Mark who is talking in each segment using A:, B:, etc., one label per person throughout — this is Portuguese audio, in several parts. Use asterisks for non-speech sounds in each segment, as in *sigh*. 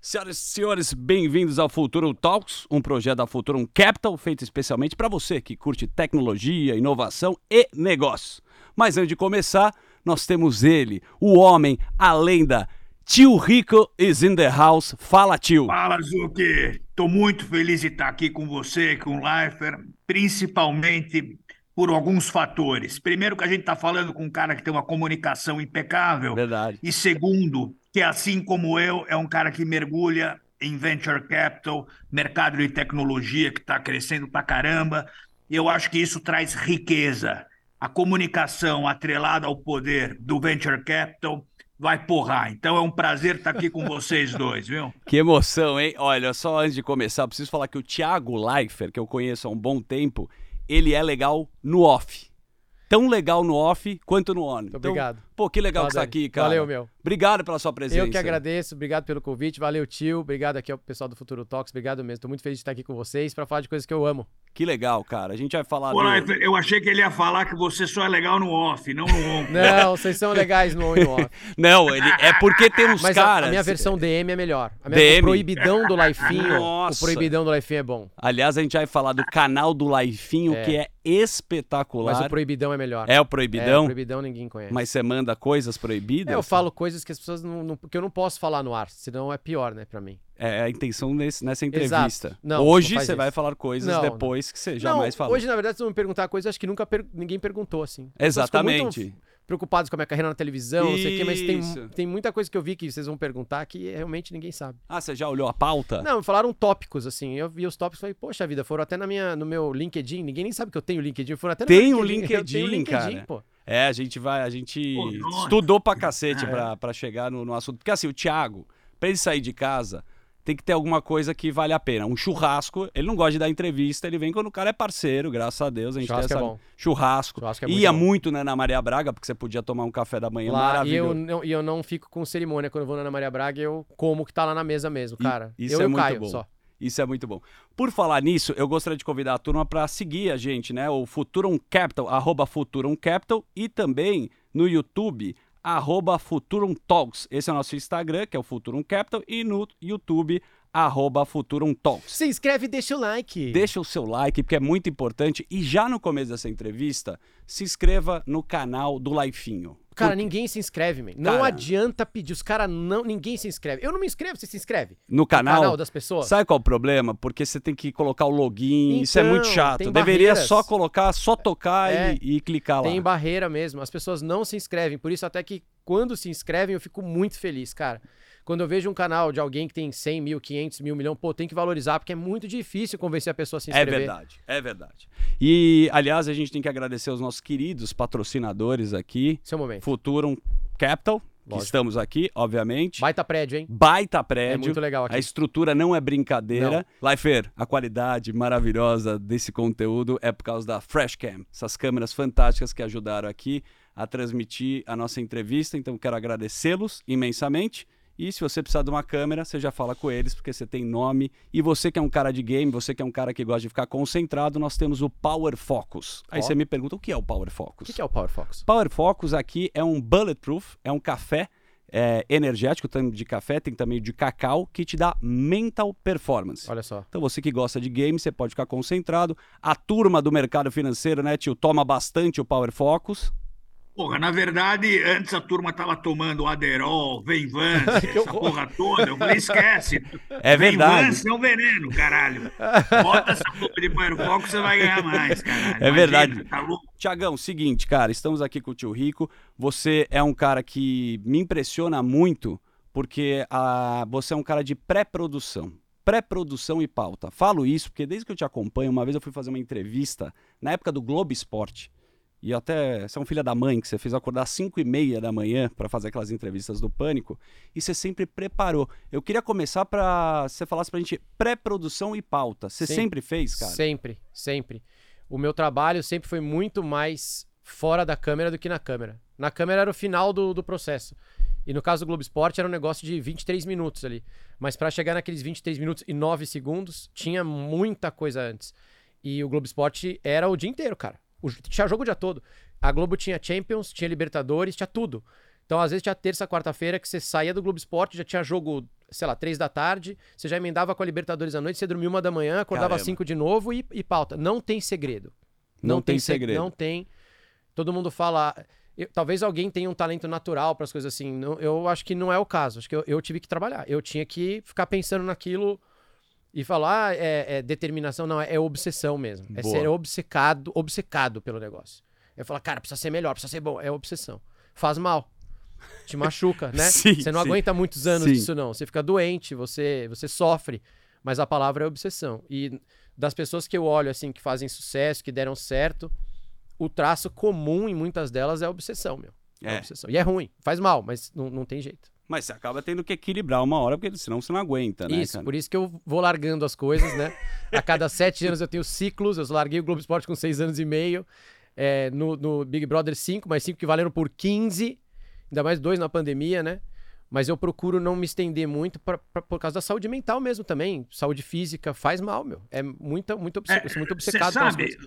A: Senhoras e senhores, bem-vindos ao Futuro Talks, um projeto da Futurum Capital feito especialmente para você que curte tecnologia, inovação e negócio. Mas antes de começar, nós temos ele, o homem, a lenda, Tio Rico is in the house. Fala, tio.
B: Fala, Zuki. Tô muito feliz de estar aqui com você, com o Leifer, principalmente por alguns fatores. Primeiro, que a gente está falando com um cara que tem uma comunicação impecável.
A: Verdade.
B: E segundo, que assim como eu, é um cara que mergulha em venture capital, mercado de tecnologia que está crescendo pra caramba. E eu acho que isso traz riqueza. A comunicação atrelada ao poder do venture capital vai porrar. Então é um prazer estar aqui com vocês dois, viu? *laughs*
A: Que emoção, hein? Olha, só antes de começar, preciso falar que o Thiago Leifert, que eu conheço há um bom tempo, ele é legal no off. Tão legal no off quanto no on. Então,
C: obrigado.
A: Pô, que legal que você tá aqui, cara.
C: Valeu, meu.
A: Obrigado pela sua presença.
C: Eu que agradeço, obrigado pelo convite. Valeu, tio. Obrigado aqui ao pessoal do Futuro Talks. Obrigado mesmo. Tô muito feliz de estar aqui com vocês para falar de coisas que eu amo.
A: Que legal, cara. A gente vai falar.
B: Pô,
A: do...
B: Eu achei que ele ia falar que você só é legal no off, não no on. *laughs*
C: não, vocês são legais no on e no off. *laughs*
A: não, ele é porque tem uns
C: Mas
A: caras.
C: A, a minha versão DM é melhor. A minha,
A: DM?
C: O proibidão do Laifinho.
A: Nossa.
C: O proibidão do Laifinho é bom.
A: Aliás, a gente vai falar do canal do Laifinho,
C: É.
A: que é espetacular.
C: Mas o proibidão é melhor.
A: É o
C: É,
A: proibidão?
C: o proibidão ninguém conhece.
A: Mas você manda coisas proibidas?
C: É, eu falo coisas que as pessoas não, não- que eu não posso falar no ar, senão é pior, né, pra mim.
A: É a intenção nesse- nessa entrevista.
C: Não,
A: Hoje você
C: isso.
A: vai falar coisas
C: Não,
A: depois que você jamais falou.
C: hoje, na verdade, se não me perguntar coisas, acho que nunca per- ninguém perguntou, assim.
A: Exatamente.
C: preocupados com a minha carreira na televisão, não sei o quê, mas
A: Isso.
C: tem, tem muita coisa que eu vi que vocês vão perguntar que realmente ninguém sabe.
A: Ah, você já olhou a pauta?
C: Não, falaram tópicos, assim. Eu vi os tópicos e falei, poxa vida, foram até na minha, no meu LinkedIn. Ninguém nem sabe que eu tenho LinkedIn. Foram até no
A: Tem
C: meu
A: o *laughs*
C: Eu tenho
A: LinkedIn,
C: LinkedIn,
A: cara.
C: pô.
A: É, a gente vai, a gente
B: Pô,
A: estudou pra cacete
C: É.
A: pra, pra chegar no, no assunto. Porque assim, o Thiago, pra ele sair de casa, tem que ter alguma coisa que vale a pena. Um churrasco, ele não gosta de dar entrevista, ele vem quando o cara é parceiro, graças a Deus. A gente
C: Churrasco
A: tem
C: é
A: essa...
C: bom.
A: Churrasco.
C: Churrasco é muito
A: Ia
C: bom.
A: muito né, na Maria Braga, porque você podia tomar um café da manhã
C: Lá, e eu,
A: maravilhoso.
C: não, e eu não fico com cerimônia quando eu vou na Ana Maria Braga, eu como que tá lá na mesa mesmo,
A: E-
C: cara.
A: isso
C: eu
A: é
C: e o
A: muito
C: Caio
A: bom.
C: só.
A: Isso é muito bom. Por falar nisso, eu gostaria de convidar a turma para seguir a gente, né? O Futurum Capital, arroba Futurum Capital e também no YouTube, arroba Futurum Talks. Esse é o nosso Instagram, que é o Futurum Capital, e no YouTube, arroba Futurum Talks.
C: Se inscreve e deixa o like.
A: Deixa o seu like, porque é muito importante. E já no começo dessa entrevista, se inscreva no canal do Laifinho.
C: Cara, ninguém se inscreve, man. Não
A: Cara.
C: adianta pedir. Os caras não. Ninguém se inscreve. Eu não me inscrevo, você se inscreve.
A: No
C: No
A: canal,
C: canal das pessoas.
A: Sabe qual é o problema? Porque você tem que colocar o login, isso é
C: Então,
A: muito chato.
C: tem
A: Deveria
C: barreiras.
A: só colocar, só tocar
C: É.
A: e, e clicar lá.
C: Tem barreira mesmo. As pessoas não se inscrevem. Por isso, até que quando se inscrevem, eu fico muito feliz, cara. Quando eu vejo um canal de alguém que tem 100 mil, 500 mil, milhão, pô, tem que valorizar, porque é muito difícil convencer a pessoa a se
A: É
C: inscrever.
A: verdade, é verdade. E, aliás, a gente tem que agradecer os nossos queridos patrocinadores aqui,
C: Seu momento.
A: Futurum Capital, que
C: Lógico.
A: estamos aqui, obviamente.
C: Baita prédio, hein?
A: Baita
C: É
A: prédio.
C: muito legal aqui.
A: A estrutura não é brincadeira. Leifer, a qualidade maravilhosa desse conteúdo é por causa da Freshcam. Essas câmeras fantásticas que ajudaram aqui a transmitir a nossa entrevista. Então, quero agradecê-los imensamente. E se você precisar de uma câmera, você já fala com eles, porque você tem nome. E você que é um cara de game, você que é um cara que gosta de ficar concentrado, nós temos o Power Focus. Aí você me pergunta, o que é o Power
C: O
A: Focus?
C: que, que é o Power Fox?
A: Power Focus aqui é um bulletproof, é um café é, energético, tem de café, tem também de cacau, que te dá mental performance.
C: Olha só.
A: Então você que gosta de game, você pode ficar concentrado. A turma do mercado financeiro, né, tio, toma bastante o Power Focus.
B: Porra, na verdade, antes a turma tava tomando Aderol, Venvance, *laughs* essa porra toda. Eu falei, esquece. *laughs*
A: É verdade.
B: Venvance é um veneno, caralho. Bota essa porra de Firefox que você vai ganhar mais, caralho.
A: É verdade.
B: Tá louco?
A: Tiagão, seguinte, cara, estamos aqui com o tio Rico. Você é um cara que me impressiona muito, porque ah, você é um cara de pré-produção. Pré-produção e pauta. Falo isso porque desde que eu te acompanho, uma vez eu fui fazer uma entrevista na época do Globo Esporte. E até você é um filho da mãe, que você fez acordar às 5 e meia da manhã para fazer aquelas entrevistas do Pânico, e você sempre preparou. Eu queria começar para você falasse pra gente pré-produção e pauta. Você
C: Sim.
A: sempre fez, cara?
C: Sempre, sempre. O meu trabalho sempre foi muito mais fora da câmera do que na câmera. Na câmera era o final do, do processo. E no caso do Globo Esporte era um negócio de 23 minutos ali. Mas pra chegar naqueles 23 minutos e 9 segundos, tinha muita coisa antes. E o Globo Esporte era o dia inteiro, cara. O- tinha jogo o dia todo. A Globo tinha Champions, tinha Libertadores, tinha tudo. Então, às vezes, tinha terça, quarta-feira que você saía do Globo Esporte, já tinha jogo, sei lá, três da tarde, você já emendava com a Libertadores à noite, você dormia uma da manhã, acordava às cinco de novo e, e pauta. Não tem segredo.
A: Não tem
C: se-
A: segredo.
C: Não tem. Todo mundo fala. eu- talvez alguém tenha um talento natural para as coisas assim. Não- eu acho que não é o caso. Acho que eu, eu tive que trabalhar. Eu tinha que ficar pensando naquilo e falar, ah, é, é determinação, não, é, é obsessão mesmo. É
A: Boa.
C: ser obcecado, obcecado pelo negócio. Eu falo, cara, precisa ser melhor, precisa ser bom. É obsessão. Faz mal. Te machuca, *laughs* né?
A: Sim,
C: você não
A: sim.
C: aguenta muitos anos
A: Sim.
C: disso, não. Você fica doente, você, você sofre. Mas a palavra é obsessão. E das pessoas que eu olho, assim, que fazem sucesso, que deram certo, o traço comum em muitas delas é obsessão, meu. É,
A: É.
C: obsessão. E é ruim, faz mal, mas não, não tem jeito.
A: Mas você acaba tendo que equilibrar uma hora, porque senão você não aguenta, né,
C: isso,
A: cara?
C: por isso que eu vou largando as coisas, né? A cada *laughs* sete anos eu tenho ciclos, eu larguei o Globo Esporte com seis anos e meio, é, no, no Big Brother 5, mas cinco que valeram por 15, ainda mais dois na pandemia, né? Mas eu procuro não me estender muito pra, pra- por causa da saúde mental mesmo também. Saúde física faz mal, meu. É muita, muito, obce- eu sou muito
B: Você
C: obcecado pelas
B: sabe.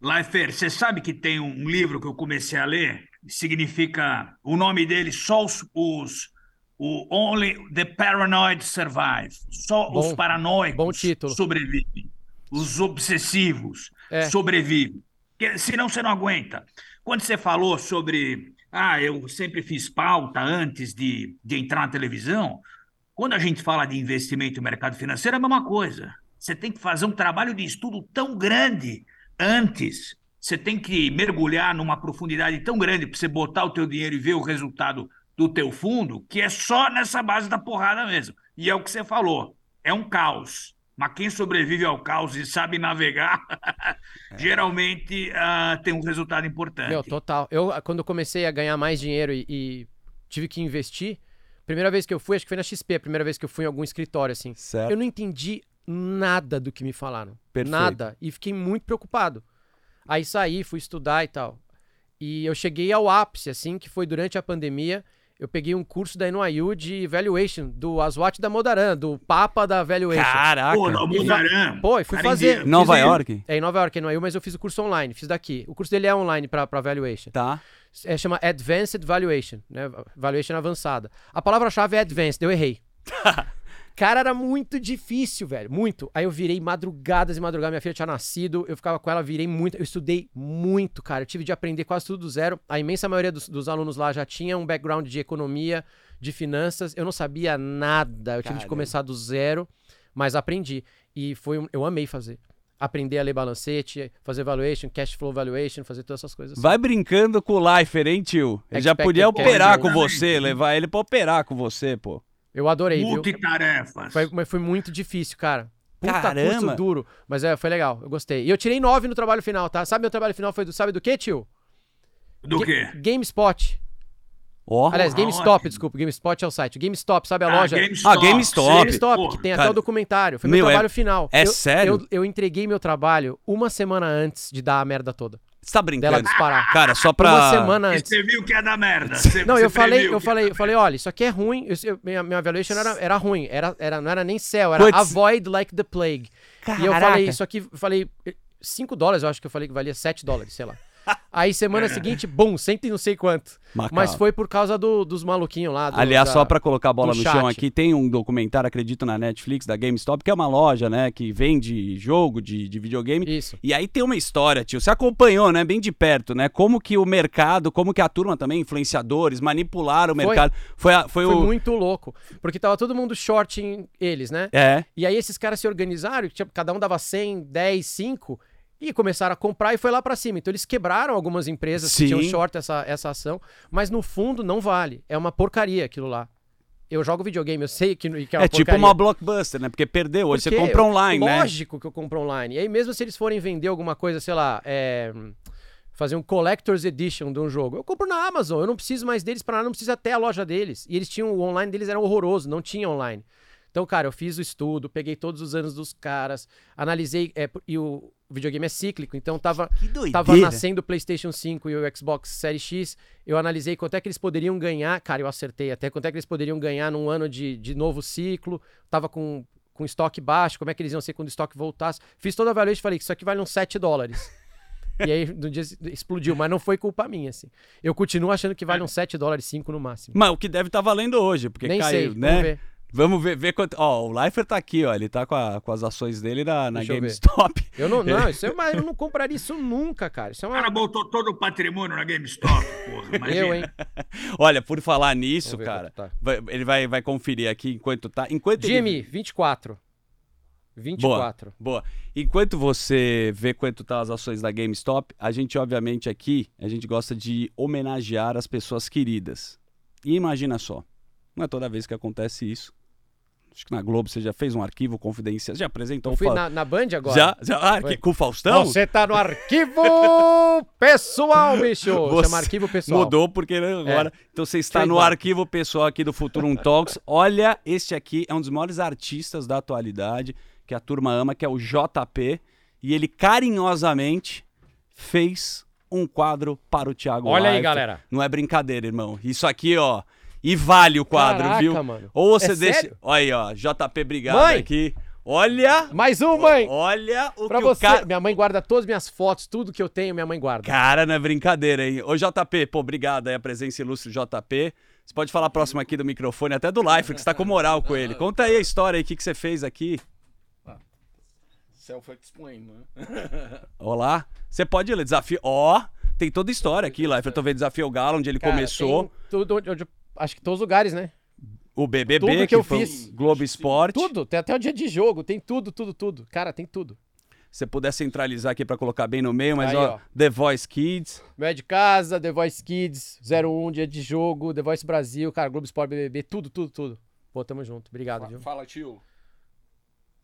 B: Laifer, você sabe que tem um livro que eu comecei a ler, significa o nome dele, só os, os o Only the Paranoid Survive. Só
C: Bom-
B: os paranoicos sobrevivem. Os obsessivos
C: É.
B: sobrevivem. Porque senão você não aguenta. Quando você falou sobre. Ah, eu sempre fiz pauta antes de, de entrar na televisão. Quando a gente fala de investimento no mercado financeiro, é a mesma coisa. Você tem que fazer um trabalho de estudo tão grande antes. Você tem que mergulhar numa profundidade tão grande para você botar o teu dinheiro e ver o resultado do teu fundo, que é só nessa base da porrada mesmo. E é o que você falou, é um caos. Mas quem sobrevive ao caos e sabe navegar, *laughs* geralmente ah, tem um resultado importante.
C: Meu, total. Eu, quando eu comecei a ganhar mais dinheiro e, e tive que investir, primeira vez que eu fui, acho que foi na XP, a primeira vez que eu fui em algum escritório, assim.
A: Certo.
C: Eu não entendi nada do que me falaram.
A: Perfeito.
C: Nada. E fiquei muito preocupado. Aí saí, fui estudar e tal. E eu cheguei ao ápice, assim, que foi durante a pandemia. Eu peguei um curso da NYU de Valuation, do Aswat da Modaran, do Papa da Valuation.
A: Caraca!
B: Pô, no Mudaran,
C: Pô, e fui fazer.
B: indiano.
A: Nova
C: ele.
A: York?
C: É em Nova York, NYU, mas eu fiz o curso online, fiz daqui. O curso dele é online pra, pra Valuation.
A: Tá.
C: É, chama Advanced Valuation, né? Valuation avançada. A palavra-chave é Advanced, eu errei. *laughs* Cara, era muito difícil, velho. Muito. Aí eu virei madrugadas e madrugadas. Minha filha tinha nascido, eu ficava com ela, virei muito. Eu estudei muito, cara. Eu tive de aprender quase tudo do zero. A imensa maioria dos, dos alunos lá já tinha um background de economia, de finanças. Eu não sabia nada. Eu tive de começar do zero, mas aprendi. E foi um, eu amei fazer. Aprender a ler balancete, fazer valuation, cash flow valuation, fazer todas essas coisas. assim.
A: Vai brincando com o Lifer, hein, tio? Ele já
C: Expected
A: podia
C: cash
A: operar
C: flow.
A: com você, levar ele pra operar com você, pô.
C: Eu adorei, viu?
B: multitarefas.
C: Foi, mas foi muito difícil, cara. Puta
A: Caramba!
C: curso duro. Mas é, foi legal, eu gostei. E eu tirei nove no trabalho final, tá? Sabe meu trabalho final foi do, sabe do quê, tio?
B: Do
C: Ga-
B: quê?
C: GameSpot.
A: Ó.
C: Aliás,
B: Porra,
C: GameStop,
B: ótimo.
C: desculpa. GameSpot é o site. GameStop, sabe a
B: Ah,
C: loja?
A: Ah, GameStop.
C: GameStop,
B: Pô,
C: que tem
A: cara,
C: até o documentário. Foi
A: meu,
C: meu
A: é-
C: trabalho final.
A: é
C: Eu-
A: sério?
C: Eu, eu entreguei meu trabalho uma semana antes de dar a merda toda.
A: Você tá
C: Dela
A: brincando?
C: disparar.
A: Cara, só pra.
C: Uma semana antes.
B: Você viu que ia dar merda. Você,
C: Não,
B: você
C: eu falei,
B: previu
C: eu falei, eu falei, olha, isso aqui é ruim. Eu- eu- minha, minha valuation era, era ruim. Era, era, não era nem céu, era
A: Puts.
C: avoid like the plague. E eu
A: Caraca.
C: falei, isso aqui, eu falei, 5 dólares, eu acho que eu falei que valia 7 dólares, sei lá. Aí semana seguinte, bum, cento e não sei quanto.
A: Macabro.
C: Mas foi por causa do- dos maluquinhos lá. do-
A: Aliás,
C: da-
A: só pra colocar a bola no chão
C: chat.
A: aqui, tem um documentário, acredito, na Netflix, da GameStop, que é uma loja, né, que vende jogo de, de videogame.
C: Isso.
A: E aí tem uma história, tio. Você acompanhou, né, bem de perto, né? Como que o mercado, como que a turma também, influenciadores, manipularam o
C: Foi.
A: mercado. Foi, a- foi,
C: Foi
A: o.
C: muito louco. Porque tava todo mundo short em eles, né?
A: É.
C: E aí esses caras se organizaram, cada um dava 100, 10, 5 e começaram a comprar e foi lá pra cima. Então eles quebraram algumas empresas
A: Sim.
C: que tinham short essa, essa ação, mas no fundo não vale. É uma porcaria aquilo lá. Eu jogo videogame, eu sei que, que é uma
A: É tipo uma blockbuster, né? Porque perdeu. Hoje você
C: Porque
A: compra online, né?
C: Lógico que eu compro online. E aí mesmo se eles forem vender alguma coisa, sei lá, é, fazer um Collector's Edition de um jogo, eu compro na Amazon. Eu não preciso mais deles para nada, não preciso até a loja deles. E eles tinham, o online deles era horroroso, não tinha online. Então, cara, eu fiz o estudo, peguei todos os anos dos caras, analisei, é, e o videogame é cíclico, então tava,
A: Que doideira.
C: tava nascendo o PlayStation 5 e o Xbox Series X. Eu analisei quanto é que eles poderiam ganhar. Cara, eu acertei até quanto é que eles poderiam ganhar num ano de, de novo ciclo. Tava com, com estoque baixo, como é que eles iam ser quando o estoque voltasse. Fiz toda a valuation e falei que isso aqui vale uns 7 dólares. E aí, no dia explodiu, mas não foi culpa minha, assim. Eu continuo achando que vale uns 7 dólares, 5 no máximo.
A: Mas o que deve estar valendo hoje, porque
C: Nem
A: caiu,
C: sei,
A: né?
C: vamos ver.
A: Vamos ver, ver quanto. Ó, o Leifert tá aqui, ó. Ele tá com, a- com as ações dele na, na
C: Deixa eu ver.
A: GameStop.
C: Eu não, não, *laughs* isso é uma, eu não compraria isso nunca, cara. Isso é
B: O
C: uma.
B: cara botou todo o patrimônio na GameStop, porra. *laughs* Imagina.
C: Eu, hein? *laughs*
A: Olha, por falar nisso, cara,
C: tá.
A: vai- ele vai, vai conferir aqui enquanto tá. Enquanto ele-
C: Jimmy, 24. 24.
A: Boa. Enquanto você vê quanto tá as ações da GameStop, a gente, obviamente, aqui, a gente gosta de homenagear as pessoas queridas. E imagina só, não é toda vez que acontece isso. Acho que na Globo você já fez um arquivo confidencial, já apresentou
C: Eu
A: o
C: fui na, na Band agora.
A: Já? já ah, que- com o Faustão?
C: Você tá no arquivo *laughs* pessoal, bicho.
A: Você
C: Chama arquivo pessoal.
A: Mudou porque né, agora. Então você está no
C: Trademark.
A: arquivo pessoal aqui do Futurum Talks. Olha, este aqui é um dos maiores artistas da atualidade que a turma ama, que é o JP. E ele carinhosamente fez um quadro para o Thiago
C: Olha aí,
A: Leifert.
C: galera.
A: Não é brincadeira, irmão. Isso aqui, ó. E vale o quadro,
C: Caraca,
A: viu?
C: mano.
A: Ou você
C: É
A: deixa.
C: sério?
A: Olha aí, ó. JP, obrigado
C: Mãe!
A: aqui. Olha.
C: Mais um, mãe.
A: Olha o
C: Pra
A: que
C: você.
A: o cara.
C: Minha mãe guarda todas as minhas fotos, tudo que eu tenho, minha mãe guarda.
A: Cara, não é brincadeira, hein? Ô, JP, pô, obrigado aí a presença ilustre do JP. Você pode falar próximo aqui do microfone, até do Life, que você tá com moral com ele. Conta aí a história aí, o que, que você fez aqui.
D: Self-explain, né? *laughs*
A: Olá. Você pode ler desafio. Ó, tem toda a história aqui, Life. Eu tô vendo Desafio Galo, onde ele
C: Cara,
A: começou.
C: tem Tudo, onde- onde- acho que todos os lugares, né?
A: O BBB,
C: tudo que
A: que,
C: eu fiz.
A: Globo Esporte.
C: Tudo. Tem até o dia de jogo. Tem tudo, tudo, tudo. Cara, tem tudo.
A: Se você puder centralizar aqui pra colocar bem no meio, mas
C: Aí,
A: ó,
C: ó.
A: The Voice Kids.
C: Meu é de casa, The Voice Kids, 01, dia de jogo, The Voice Brasil, cara, Globo Esporte, BBB, tudo, tudo, tudo. Pô, tamo junto. Obrigado, viu?
D: Fala, tio.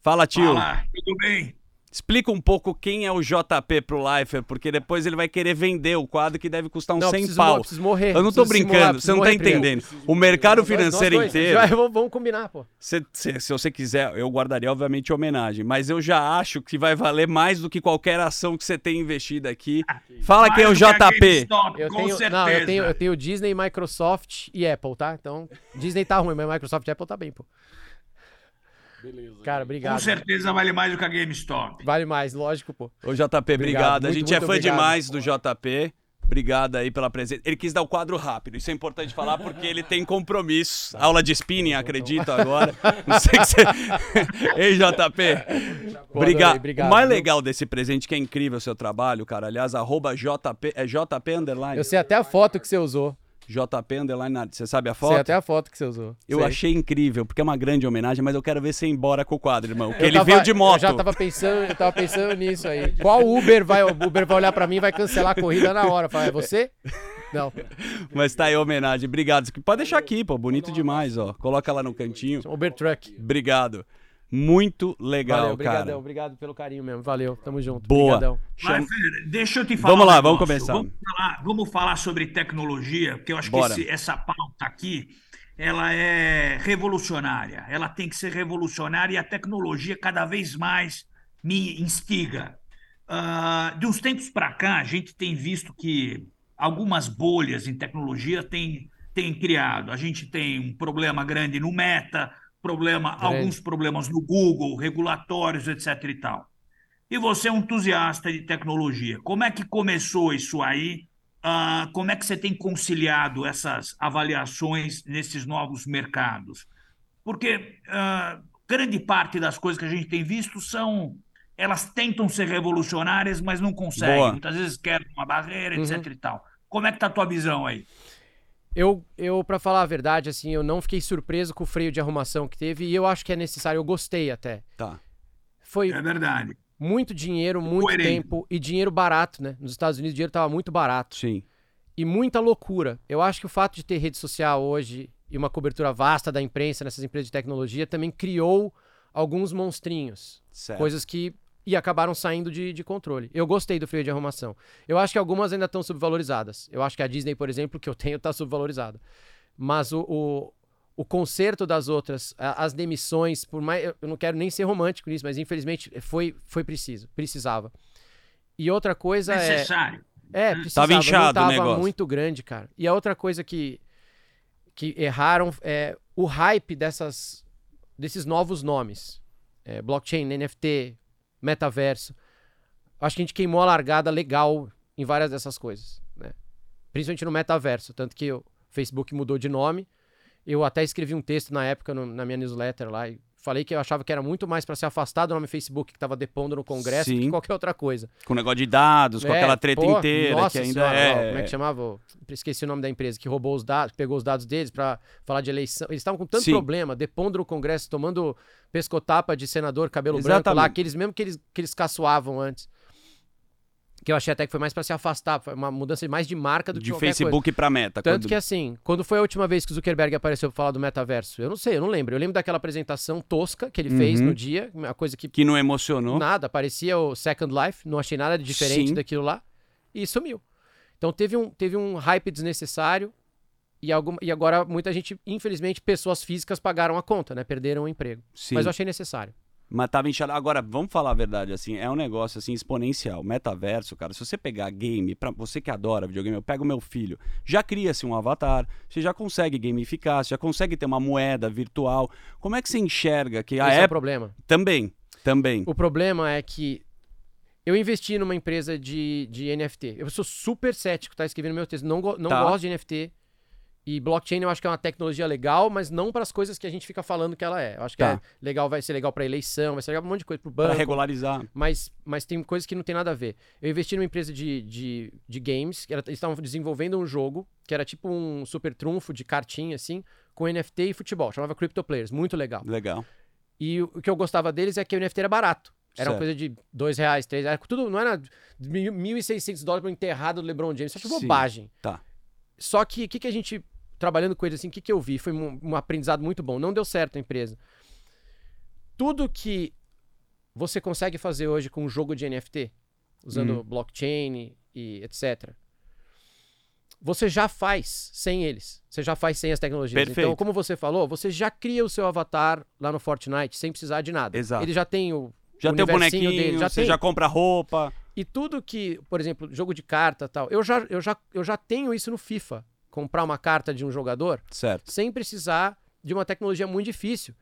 A: Fala, tio.
B: Fala, tudo bem?
A: Explica um pouco quem é o JP pro Lifer, porque depois ele vai querer vender o quadro que deve custar uns
C: Não,
A: 100
C: preciso,
A: pau.
C: preciso morrer.
A: Eu não tô brincando, você não tá entendendo. O mercado
C: Nós- nós
A: financeiro
C: dois.
A: inteiro. *laughs*
C: Já, vamos, vamos combinar, pô.
A: Se, se- se você quiser, eu guardaria, obviamente, homenagem. Mas eu já acho que vai valer mais do que qualquer ação que você tem investida aqui. Fala quem é o JP.
C: Eu
B: com
C: tenho,
B: certeza.
C: não, eu tenho, eu tenho Disney, Microsoft e Apple, tá? Então, Disney tá ruim, mas Microsoft e Apple tá bem, pô.
D: Beleza.
C: Cara,
B: Com
C: obrigado.
B: certeza vale mais do que a GameStop.
C: Vale mais, lógico, pô.
A: Ô, JP, obrigado. a
C: muito,
A: gente é
C: muito
A: fã
C: obrigado.
A: demais do JP. Obrigado aí pela presença. Ele quis dar o quadro rápido. Isso é importante falar porque ele tem compromisso. Aula de spinning, acredito agora. Não sei que você. *laughs* Ei, JP.
C: Pô,
A: Obrigado.
C: obrigado,
A: o mais legal desse presente, que é incrível o seu trabalho, cara. Aliás, arroba JP. É JP underline?
C: Eu sei até a foto que você usou.
A: JP underline. Você sabe a foto?
C: Sei até a foto que você usou.
A: Eu
C: Sei.
A: achei incrível, porque é uma grande homenagem, mas eu quero ver você ir embora com o quadro, irmão. Porque
C: Eu
A: ele
C: tava-
A: veio de moto.
C: Eu já tava pensando, eu tava pensando nisso aí. Qual Uber vai, o Uber vai olhar pra mim e vai cancelar a corrida na hora? Fala, é você? Não.
A: Mas tá aí a homenagem. Obrigado. Pode deixar aqui, pô. Bonito demais, ó. Coloca lá no cantinho.
C: Uber Truck.
A: Obrigado. Muito legal,
C: Valeu,
A: cara.
C: obrigadão, obrigado pelo carinho mesmo. Valeu, tamo junto.
A: Boa.
C: Obrigadão.
B: Mas, Fê, deixa eu te falar.
A: Vamos
B: um
A: lá, vamos
B: negócio.
A: começar.
B: Vamos falar, vamos falar sobre tecnologia, porque eu acho
A: Bora.
B: que esse- essa pauta aqui ela é revolucionária. Ela tem que ser revolucionária e a tecnologia cada vez mais me instiga. Ah, de uns tempos para cá, a gente tem visto que algumas bolhas em tecnologia têm, têm criado. A gente tem um problema grande no Meta, problema,
C: Grande.
B: alguns problemas no Google, regulatórios, etc. e tal. E você é um entusiasta de tecnologia. Como é que começou isso aí? Ah, como é que você tem conciliado essas avaliações nesses novos mercados? Porque ah, grande parte das coisas que a gente tem visto são. Elas tentam ser revolucionárias, mas não conseguem.
A: Boa.
B: Muitas vezes quebram uma barreira,
C: Uhum.
B: etc. e tal. Como é que tá a tua visão aí?
C: Eu, eu para falar a verdade, assim, eu não fiquei surpreso com o freio de arrumação que teve e eu acho que é necessário, eu gostei até.
A: Tá.
C: Foi
B: É verdade.
C: muito dinheiro, muito
B: Coerente.
C: tempo e dinheiro barato, né? Nos Estados Unidos o dinheiro tava muito barato
A: Sim.
C: e muita loucura. Eu acho que o fato de ter rede social hoje e uma cobertura vasta da imprensa nessas empresas de tecnologia também criou alguns monstrinhos.
A: Certo.
C: Coisas que e acabaram saindo de, de controle. Eu gostei do freio de arrumação. Eu acho que algumas ainda estão subvalorizadas. Eu acho que a Disney, por exemplo, que eu tenho, está subvalorizada. Mas o, o, o conserto das outras, a- as demissões, por mais. Eu não quero nem ser romântico nisso, mas infelizmente foi, foi preciso. Precisava. E outra coisa é.
B: Necessário.
C: É, precisava,
A: Tava inchado o
C: não tava
A: negócio.
C: muito grande, cara. E a outra coisa que, que erraram é o hype dessas, desses novos nomes. É, blockchain, NFT, metaverso. acho que a gente queimou a largada legal em várias dessas coisas, né? Principalmente no metaverso, tanto que o Facebook mudou de nome. Eu até escrevi um texto na época no- na minha newsletter lá e falei que eu achava que era muito mais para se afastar do nome Facebook que estava depondo no Congresso do
A: Sim.
C: que qualquer outra coisa.
A: Com o negócio de dados, com
C: É,
A: aquela treta
C: pô,
A: inteira,
C: nossa
A: que ainda
C: senhora,
A: é.
C: ó, como é que chamava? Esqueci o nome da empresa que roubou os dados, pegou os dados deles para falar de eleição. Eles estavam com tanto
A: Sim.
C: problema, depondo no Congresso, tomando pescotapa de senador cabelo branco
A: Exatamente.
C: lá, aqueles mesmo que eles, que eles caçoavam antes. Que eu achei até que foi mais para se afastar, foi uma mudança mais de marca do que
A: de. Facebook pra meta.
C: Tanto
A: quando-
C: que assim, quando foi a última vez que o Zuckerberg apareceu pra falar do metaverso? Eu não sei, eu não lembro. Eu lembro daquela apresentação tosca que ele fez
A: Uhum.
C: no dia, uma coisa que
A: que não emocionou.
C: Nada, parecia o Second Life, não achei nada de diferente
A: Sim.
C: daquilo lá e sumiu. Então teve um, teve um hype desnecessário e, algum, e agora muita gente, infelizmente, pessoas físicas pagaram a conta, né? Perderam o emprego.
A: Sim.
C: Mas eu achei necessário.
A: Mas tava inchado. Agora, vamos falar a verdade, assim, é um negócio assim exponencial. Metaverso, cara, se você pegar game, pra você que adora videogame, eu pego meu filho, já cria-se um avatar, você já consegue gamificar, você já consegue ter uma moeda virtual. Como é que você enxerga que a
C: Esse é o problema.
A: também, também.
C: O problema é que eu investi numa empresa de, de NFT. Eu sou super cético, tá escrevendo meu texto. Não, go- não
A: Tá.
C: gosto de NFT. E blockchain eu acho que é uma tecnologia legal, mas não para as coisas que a gente fica falando que ela é. Eu acho que
A: Tá.
C: é legal, vai ser legal para eleição, vai ser legal pra um monte de coisa, pro
A: Para
C: banco.
A: regularizar.
C: mas, mas tem coisas que não tem nada a ver. Eu investi numa empresa de, de, de games, que era, eles estavam desenvolvendo um jogo que era tipo um super trunfo de cartinha, assim, com NFT e futebol. Chamava Crypto Players, muito legal.
A: Legal.
C: E o, o que eu gostava deles é que o NFT era barato. Era uma
A: Certo.
C: coisa de dois reais, três reais. Tudo, não era mil- 1.600 dólares para enterrado do LeBron James. Isso
A: Sim.
C: bobagem.
A: Tá.
C: Só que o que, que a gente, trabalhando com eles assim, o que, que eu vi? Foi um, um aprendizado muito bom. Não deu certo a empresa. Tudo que você consegue fazer hoje com um jogo de NFT, usando
A: Uhum.
C: blockchain e etc., você já faz sem eles. Você já faz sem as tecnologias.
A: Perfeito.
C: Então, como você falou, você já cria o seu avatar lá no Fortnite sem precisar de nada.
A: Exato.
C: Ele já tem o.
A: Já tem o bonequinho,
C: dele, já
A: você
C: tem.
A: já compra roupa.
C: E tudo que, por exemplo, jogo de carta tal, eu já, eu, já, eu já tenho isso no FIFA. Comprar uma carta de um jogador
A: Certo.
C: sem precisar de uma tecnologia muito difícil.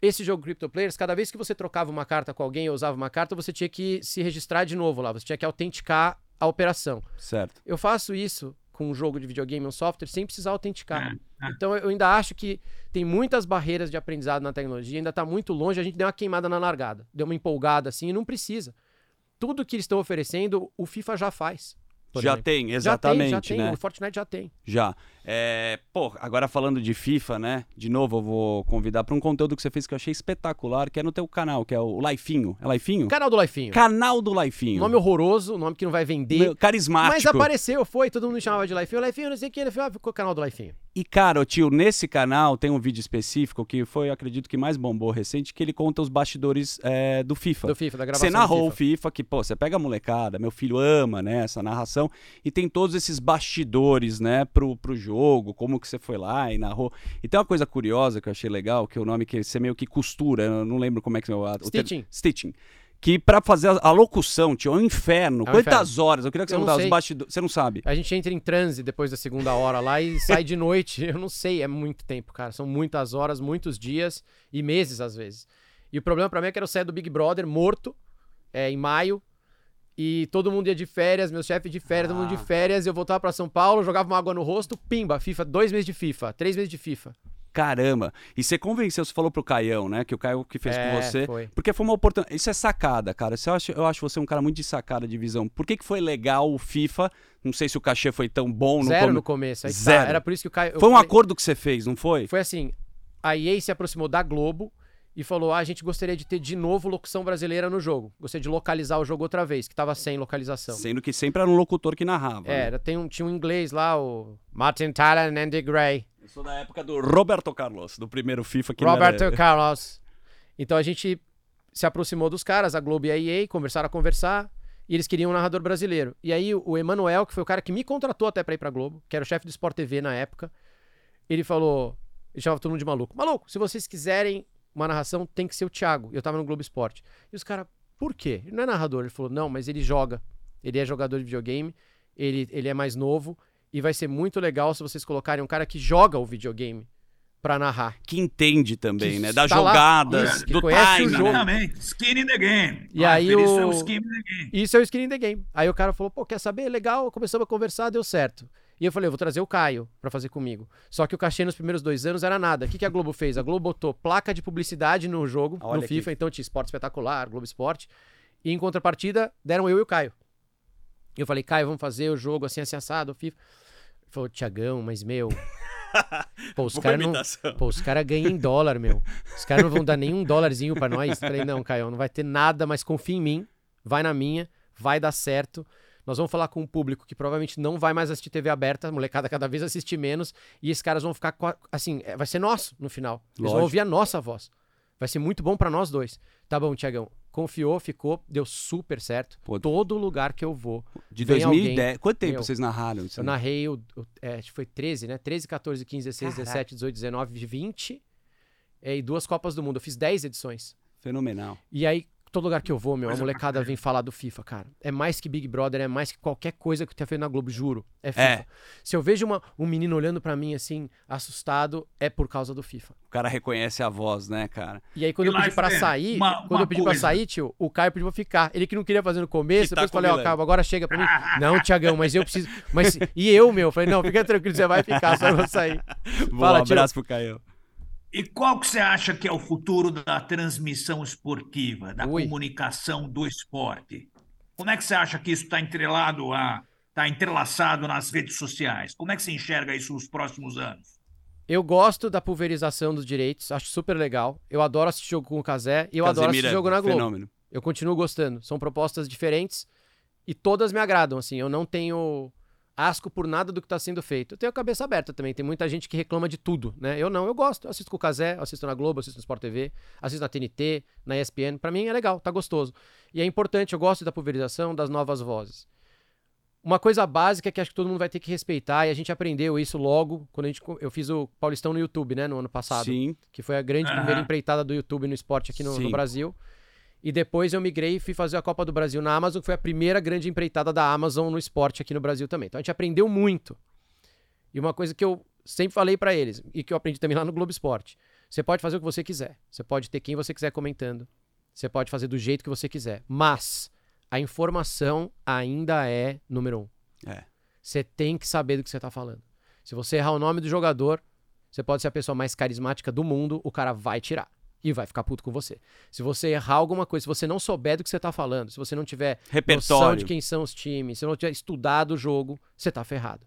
C: Esse jogo Crypto Players, cada vez que você trocava uma carta com alguém ou usava uma carta, você tinha que se registrar de novo lá, você tinha que autenticar a operação.
A: Certo.
C: Eu faço isso com um jogo de videogame, um software, sem precisar autenticar.
B: É, é.
C: Então eu ainda acho que tem muitas barreiras de aprendizado na tecnologia, ainda está muito longe, a gente deu uma queimada na largada, deu uma empolgada assim e não precisa. Tudo que eles estão oferecendo, o FIFA já faz.
A: Já
C: exemplo.
A: tem,
C: já
A: exatamente,
C: tem, já tem.
A: né?
C: O Fortnite já tem.
A: Já. É, pô, agora falando de FIFA, né? De novo, eu vou convidar para um conteúdo que você fez que eu achei espetacular, que é no teu canal, que é o Laifinho. É Laifinho?
C: Canal do Lifinho.
A: Canal do Laifinho.
C: Nome horroroso, nome que não vai vender.
A: Meu, carismático.
C: Mas apareceu, foi, todo mundo me chamava de Lifinho. Lifinho, não sei o que, falou, ah, ficou o canal do Lifinho.
A: E, cara, tio, nesse canal tem um vídeo específico que foi, acredito que mais bombou recente, que ele conta os bastidores é, do FIFA.
C: Do FIFA, da gravação
A: Você narrou o FIFA, que, pô, você pega a molecada, meu filho ama, né, essa narração, e tem todos esses bastidores, né, pro, pro jogo, como que você foi lá e narrou. E tem uma coisa curiosa que eu achei legal, que é o nome que você meio que costura, eu não lembro como é que é o...
C: Stitching.
A: Stitching. Que pra fazer a, locução, tio, é um inferno.
C: É um
A: Quantas horas? Eu queria que você
C: Eu
A: contasse os bastidores. Você não sabe.
C: A gente entra em transe depois da segunda hora lá e *laughs* sai de noite. Eu não sei, é muito tempo, cara. São muitas horas, muitos dias e meses às vezes. E o problema pra mim é que era o sair do Big Brother morto é, em maio. E todo mundo ia de férias, meu chefe de férias, todo mundo de
A: Ah.
C: férias. Eu voltava pra São Paulo, jogava uma água no rosto, pimba, FIFA, dois meses de FIFA, três meses de FIFA.
A: Caramba. E você convenceu, você falou pro Caião, né? Que o Caio que fez
C: É,
A: com você.
C: foi.
A: Porque foi uma oportunidade. Isso é sacada, cara. Você acha, eu acho você um cara muito de sacada de visão. Por que, que foi legal o FIFA? Não sei se o cachê foi tão bom no
C: Zero
A: come-
C: no começo. Aí tá.
A: Zero.
C: Era por isso que o Caio. eu
A: Foi um
C: falei-
A: acordo que você fez, não foi?
C: Foi assim, a EA se aproximou da Globo e falou: ah, a gente gostaria de ter de novo locução brasileira no jogo. Gostaria de localizar o jogo outra vez, que tava sem localização.
A: Sendo que sempre era um locutor que narrava.
C: É,
A: né?
C: era, tem um, tinha um inglês lá, o Martin Tyler and Andy Gray.
A: Eu sou da época do Roberto Carlos, do primeiro FIFA que
C: Roberto
A: era...
C: Carlos. Então a gente se aproximou dos caras, a Globo e a EA, conversaram a conversar, e eles queriam um narrador brasileiro. E aí o Emanuel, que foi o cara que me contratou até pra ir pra Globo, que era o chefe do Sport TV na época, ele falou, ele chamava todo mundo de maluco. Maluco, se vocês quiserem uma narração, tem que ser o Thiago. Eu tava no Globo Esporte. E os caras, por quê? Ele não é narrador. Ele falou, não, mas ele joga. Ele é jogador de videogame, ele, ele é mais novo, e vai ser muito legal se vocês colocarem um cara que joga o videogame pra narrar.
A: Que entende também,
C: Que
A: né? Das
C: tá lá,
A: jogadas,
C: isso, que
A: do
C: o
A: time,
C: jogo.
A: né?
B: Skin in the game.
C: E aí
B: Isso é
C: o-
B: o skin in the game.
C: Isso é o skin in the game. Aí o cara falou, pô, quer saber? Legal, começamos a conversar, deu certo. E eu falei, eu vou trazer o Caio pra fazer comigo. Só que o cachê nos primeiros dois anos era nada. O que, que a Globo fez? A Globo botou placa de publicidade no jogo,
A: Olha
C: no
A: aqui.
C: FIFA, então tinha Esporte Espetacular, Globo Esporte. E em contrapartida, deram eu e o Caio. E eu falei, Caio, vamos fazer o jogo assim, assim, assado, o FIFA. Ele falou, Tiagão, mas meu. *laughs* Pô, os caras não.
A: imitação.
C: Pô, os caras ganham em dólar, meu. Os caras não vão dar nenhum dólarzinho pra nós. Falei, não, Caio, não vai ter nada, mas confia em mim. Vai na minha, vai dar certo. Nós vamos falar com um público que provavelmente não vai mais assistir TV aberta, a molecada cada vez assiste menos, e esses caras vão ficar assim, é, vai ser nosso no final. Eles vão
A: Lógico.
C: ouvir a nossa voz. Vai ser muito bom pra nós dois. Tá bom, Tiagão. Confiou, ficou, deu super certo.
A: Pô,
C: Todo lugar que eu vou.
A: De
C: vem
A: 2010. Quanto tempo
C: Meu,
A: vocês narraram isso?
C: Eu narrei, o, o- é, acho que foi 13, né? 13, 14, 15, 16,
A: Caraca.
C: 17, 18, 19, 20. é, e duas Copas do Mundo. Eu fiz 10 edições.
A: Fenomenal.
C: E aí, todo lugar que eu vou, meu, a molecada vem falar do FIFA, cara. É mais que Big Brother, é mais que qualquer coisa que eu tenha feito na Globo, juro. É FIFA.
A: É.
C: Se eu vejo uma- um menino olhando pra mim assim, assustado, é por causa do FIFA.
A: O cara reconhece a voz, né, cara?
C: E aí, quando
B: E
C: eu pedi pra
B: Man,
C: sair,
B: uma-
C: quando
B: uma
C: eu pedi pra
B: coisa.
C: sair, tio, o Caio pediu pra ficar. Ele que não queria fazer no começo,
A: Que tá
C: depois eu falei, ó,
A: combinando.
C: Caio, agora chega pra mim. não, Tiagão, mas eu preciso. Mas, e eu, meu? Eu falei, não, fica tranquilo, você vai ficar, só eu vou sair. *laughs*
A: Boa,
C: Fala,
A: um
C: tio.
A: abraço pro Caio.
B: E qual que você acha que é o futuro da transmissão esportiva, da
C: Ui.
B: comunicação do esporte? Como é que você acha que isso está entrelado a está entrelaçado nas redes sociais? Como é que você enxerga isso nos próximos anos?
C: Eu gosto da pulverização dos direitos, acho super legal. Eu adoro assistir jogo com o Kazé e eu adoro
A: Casemiro
C: assistir jogo na Globo.
A: Fenômeno.
C: Eu continuo gostando. São propostas diferentes e todas me agradam, assim. Eu não tenho asco por nada do que está sendo feito. Eu tenho a cabeça aberta também. Tem muita gente que reclama de tudo, né? Eu não, eu gosto. Eu assisto com o eu assisto na Globo, assisto no Sport TV, assisto na TNT, na ESPN. Pra mim é legal, tá gostoso. E é importante, eu gosto da pulverização, das novas vozes. Uma coisa básica que acho que todo mundo vai ter que respeitar, e a gente aprendeu isso logo quando a gente, eu fiz o Paulistão no YouTube, né, no ano passado
A: Sim.
C: que foi a grande primeira empreitada do YouTube no esporte aqui no, no
A: Sim.
C: E depois eu migrei e fui fazer a Copa do Brasil na Amazon, que foi a primeira grande empreitada da Amazon no esporte aqui no Brasil também. Então a gente aprendeu muito. E uma coisa que eu sempre falei pra eles, e que eu aprendi também lá no Globo Esporte: você pode fazer o que você quiser. Você pode ter quem você quiser comentando. Você pode fazer do jeito que você quiser. Mas a informação ainda é número um.
A: É.
C: Você tem que saber do que você tá falando. Se você errar o nome do jogador, você pode ser a pessoa mais carismática do mundo, o cara vai tirar. E vai ficar puto com você. Se você errar alguma coisa, se você não souber do que você tá falando, se você não tiver noção
A: Repertório.
C: de quem são os times, se não tiver estudado o jogo, você tá ferrado.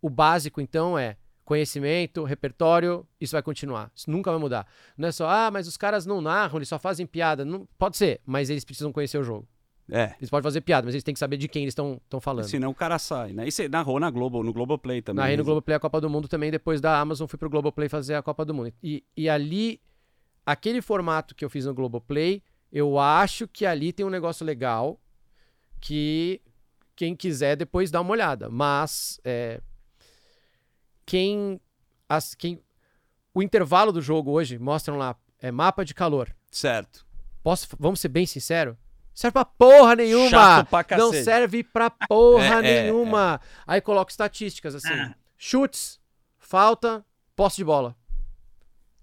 C: O básico, então, é conhecimento, repertório, isso vai continuar. Isso nunca vai mudar. Não é só, ah, mas os caras não narram, eles só fazem piada. Não, pode ser, mas eles precisam conhecer o jogo.
A: É.
C: Eles podem fazer piada, mas eles têm que saber de quem eles estão falando.
A: Senão o cara sai, né? E você narrou na Globo, no Globoplay também.
C: Narrei no
A: né?
C: Globoplay a Copa do Mundo também, depois da Amazon fui pro Globoplay fazer a Copa do Mundo. E, e ali, aquele formato que eu fiz no Globoplay, eu acho que ali tem um negócio legal que quem quiser depois dá uma olhada. Mas é, quem, as, quem. O intervalo do jogo hoje mostram lá é mapa de calor.
A: Certo.
C: Posso, vamos ser bem sinceros? Serve pra porra nenhuma!
A: Chato pra
C: Não
A: cacete.
C: serve pra porra *laughs*
A: É, é,
C: nenhuma! Aí coloca estatísticas assim:
B: É.
C: chutes, falta, posse de bola.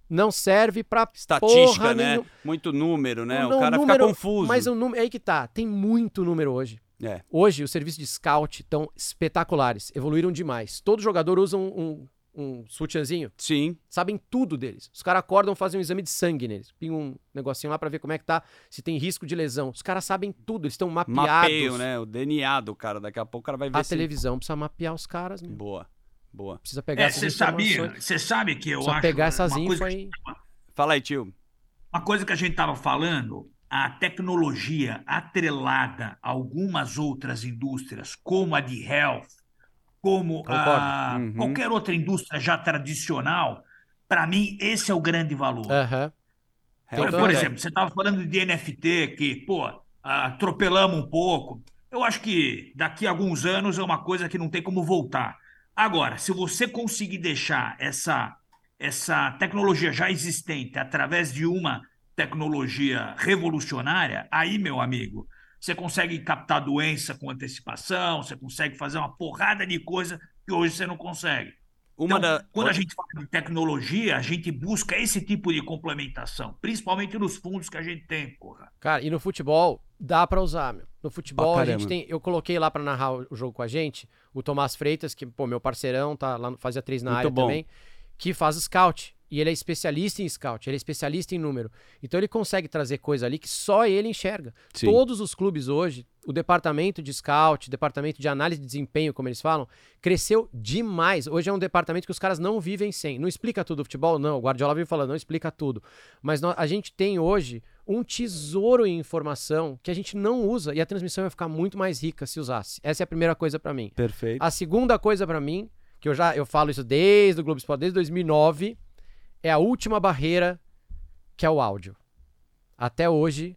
C: Não serve pra
A: Estatística, né? Muito número, né?
C: Não,
A: o cara
C: número-
A: fica confuso.
C: Mas o número, aí que tá, tem muito número hoje.
A: É.
C: Hoje, os serviços de scout estão espetaculares, evoluíram demais. Todo jogador usa um, um, um sutiãzinho,
A: Sim.
C: sabem tudo deles. Os caras acordam, fazem um exame de sangue neles. Tem um negocinho lá pra ver como é que tá, se tem risco de lesão. Os caras sabem tudo, eles estão mapeados.
A: Mapeio, né? O DNA do cara. Daqui a pouco o cara vai ver
C: A
A: se-
C: televisão precisa mapear os caras, meu.
A: Boa. Boa.
C: Precisa pegar
B: É,
C: essas
B: você sabia, você sabe que eu
C: Precisa
B: acho
C: pegar essas
B: uma
C: info
B: coisa,
C: aí.
A: Fala aí, tio.
B: uma coisa que a gente estava falando, a tecnologia atrelada a algumas outras indústrias, como a de health, como a,
A: Uhum.
B: qualquer outra indústria já tradicional, para mim esse é o grande valor.
C: Tem
B: Por, por exemplo, você estava falando de NFT, que, pô, atropelamos um pouco. Eu acho que daqui a alguns anos é uma coisa que não tem como voltar. Agora, se você conseguir deixar essa, essa tecnologia já existente através de uma tecnologia revolucionária, aí, meu amigo, você consegue captar doença com antecipação, você consegue fazer uma porrada de coisa que hoje você não consegue.
A: Uma
B: Então,
A: da...
B: quando a gente fala de tecnologia, a gente busca esse tipo de complementação, principalmente nos fundos que a gente tem, porra.
C: Cara, e no futebol dá pra usar, meu. No futebol
A: Pra
C: a gente tem. Eu coloquei lá pra narrar o jogo com a gente, o Tomás Freitas, que, pô, meu parceirão, tá lá, fazia três na
A: Muito
C: área
A: bom.
C: também, que faz scout. E ele é especialista em scout, ele é especialista em número. Então ele consegue trazer coisa ali que só ele enxerga.
A: Sim.
C: Todos os clubes hoje, o departamento de scout, departamento de análise de desempenho, como eles falam, cresceu demais. Hoje é um departamento que os caras não vivem sem. Não explica tudo o futebol? Não. O Guardiola vive falando, não explica tudo. Mas nó- a gente tem hoje um tesouro em informação que a gente não usa e a transmissão vai ficar muito mais rica se usasse. Essa é a primeira coisa pra mim.
A: Perfeito.
C: A segunda coisa pra mim, que eu já eu falo isso desde o Globo Esporte, desde 2009, é a última barreira que é o áudio. Até hoje,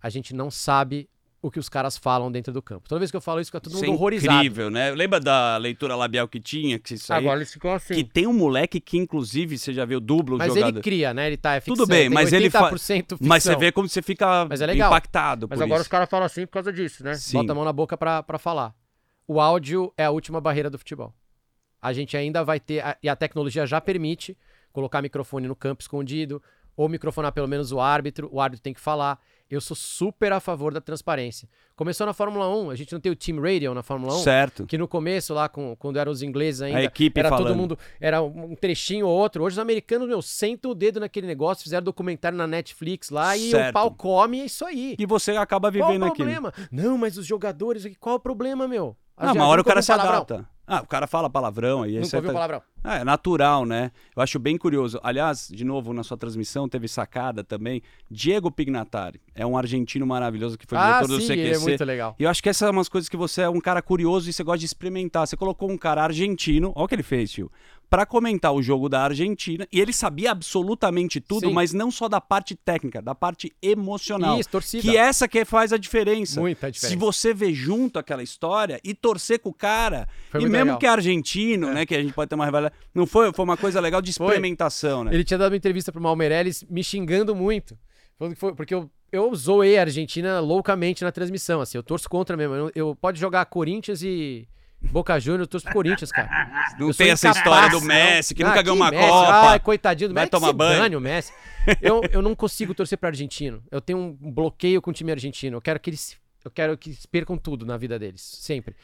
C: a gente não sabe o que os caras falam dentro do campo. Toda vez que eu falo isso, fica todo
A: Isso
C: mundo
A: é
C: horrorizado.
A: incrível, né? Lembra da leitura labial que tinha? Que isso aí...
C: Agora eles ficam assim.
A: Que tem um moleque que, inclusive, você já viu dublo
C: Mas
A: jogador.
C: ele cria, né? Ele tá é ficção,
A: Tudo bem, mas ele fa-
C: 80% ficção.
A: Mas você vê como você fica
C: Mas é legal.
A: impactado
C: Mas
A: por
C: agora
A: isso.
C: os caras falam assim por causa disso, né?
A: Sim.
C: Bota a mão na boca pra, pra falar. O áudio é a última barreira do futebol. A gente ainda vai ter, e a tecnologia já permite colocar microfone no campo escondido, ou microfonar pelo menos o árbitro, o árbitro tem que falar. Eu sou super a favor da transparência. Começou na Fórmula 1, a gente não tem o Team Radio na Fórmula 1,
A: Certo.
C: que no começo lá, com, quando eram os ingleses ainda,
A: equipe
C: era todo
A: falando.
C: mundo, era um trechinho ou outro. Hoje os americanos, meu, sentam o dedo naquele negócio, fizeram documentário na Netflix lá e
A: Certo.
C: o pau come, é isso aí.
A: E você acaba
C: Qual
A: vivendo
C: o
A: aquilo.
C: problema? Não, mas os jogadores aqui, qual o problema, meu?
A: Não, uma hora o cara se adapta. Ah, o cara fala palavrão aí.
C: Nunca
A: você
C: ouviu
A: tá-
C: palavrão.
A: Ah, é natural, né? Eu acho bem curioso. Aliás, de novo, na sua transmissão teve sacada também. Diego Pignatari é um argentino maravilhoso que foi
C: ah,
A: diretor do
C: sim,
A: CQC.
C: ele é muito legal.
A: E eu acho que essas são umas coisas que você é um cara curioso e você gosta de experimentar. Você colocou um cara argentino, olha o que ele fez, tio, pra comentar o jogo da Argentina. E ele sabia absolutamente tudo,
C: Sim.
A: mas não só da parte técnica, da parte emocional.
C: Isso, torcida.
A: Que é essa que faz a diferença.
C: Muita diferença.
A: Se você ver junto aquela história e torcer com o cara,
C: Foi
A: e mesmo
C: legal. É.
A: que é argentino, né, que a gente pode ter uma rivalidade, não foi, foi uma coisa legal de
C: Foi.
A: experimentação, né?
C: Ele tinha dado uma entrevista pro Malmeireles me xingando muito. Foi, porque eu, eu zoei a Argentina loucamente na transmissão, assim, eu torço contra mesmo. Eu, eu pode jogar Corinthians e Boca Juniors, eu torço pro Corinthians, cara.
A: Não
C: Eu
A: tem essa história do. Messi, que
C: Ah,
A: nunca ganhou uma
C: Messi?
A: Copa.
C: Coitadinho do
A: vai
C: Messi.
A: tomar
C: se
A: banho.
C: dane o Messi. Eu, eu não consigo torcer para argentino. Eu tenho um bloqueio com o time argentino. Eu quero que eles, eu quero que eles percam tudo na vida deles, sempre.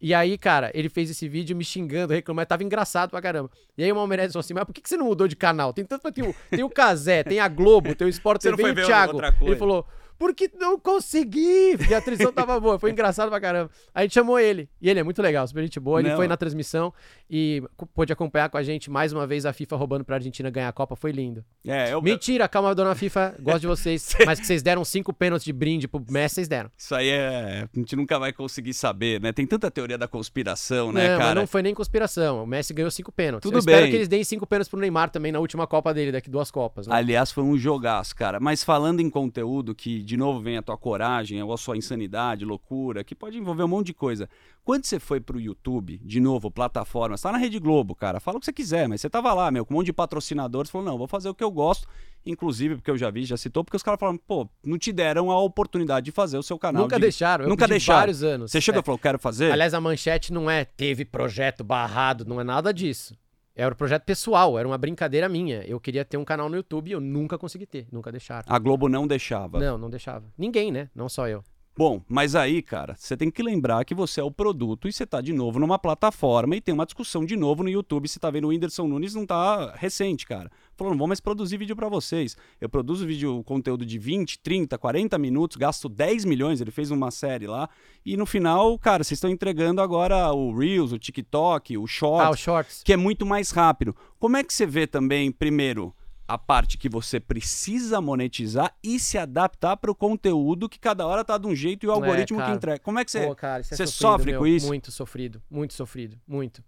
C: E aí, cara, ele fez esse vídeo me xingando, reclamando, tava engraçado pra caramba. E aí o Malmeireles falou assim, mas por que, que você não mudou de canal? Tem tanto, tem o, tem o Casé, tem a Globo, tem o Sport
A: Você
C: TV e o Thiago. Ele falou, porque não consegui, porque a transmissão *laughs* tava boa. Foi engraçado pra caramba. A gente chamou ele. E ele é muito legal, super gente boa. Ele
A: Não.
C: foi na transmissão e pôde acompanhar com a gente mais uma vez a FIFA roubando pra Argentina ganhar a Copa. Foi lindo.
A: É, eu,
C: Mentira, calma, dona FIFA. Gosto de vocês. *laughs* mas que vocês deram cinco pênaltis de brinde pro Messi, vocês deram.
A: Isso aí é. A gente nunca vai conseguir saber, né? Tem tanta teoria da conspiração, né,
C: não, mas
A: cara?
C: não foi nem conspiração. O Messi ganhou cinco pênaltis.
A: Tudo
C: Eu espero
A: bem.
C: que eles deem cinco pênaltis pro Neymar também na última Copa dele, daqui duas Copas. Né?
A: Aliás, foi um jogaço, cara. Mas falando em conteúdo, que de novo vem a tua coragem, ou a sua insanidade, loucura, que pode envolver um monte de coisa. Quando você foi pro YouTube, de novo, plataforma, você tá na Rede Globo, cara, fala o que você quiser, mas você tava lá, meu, com um monte de patrocinadores, falou, não, vou fazer o que eu gosto, inclusive, porque eu já vi, já citou, porque os caras falaram, pô, não te deram a oportunidade de fazer o seu canal.
C: Nunca
A: de-
C: deixaram. Eu
A: Nunca deixaram.
C: vários anos.
A: Você chegou
C: É.
A: e falou, quero fazer?
C: Aliás, a manchete não é teve projeto barrado, não é nada disso. Era um projeto pessoal, era uma brincadeira minha. Eu queria ter um canal no YouTube e eu nunca consegui ter, nunca deixaram.
A: A Globo não deixava.
C: Não, não deixava. Ninguém, né? Não só eu.
A: Bom, mas aí, cara, você tem que lembrar que você é o produto e você tá de novo numa plataforma e tem uma discussão de novo no YouTube. Você tá vendo o Whindersson Nunes não tá recente, cara. Falou, não vou mais produzir vídeo pra vocês. Eu produzo vídeo, conteúdo de 20, 30, 40 minutos, gasto 10 milhões, ele fez uma série lá. E no final, cara, vocês estão entregando agora o Reels, o TikTok, o Shorts
C: Ah, os shorts.
A: que é muito mais rápido. Como é que você vê também, primeiro, a parte que você precisa monetizar e se adaptar para o conteúdo que cada hora tá de um jeito e o
C: É,
A: algoritmo que
C: cara.
A: entrega? Como é que você.
C: Pô, cara, é
A: você
C: sofrido,
A: sofre
C: meu.
A: com isso?
C: Muito sofrido, muito sofrido, muito.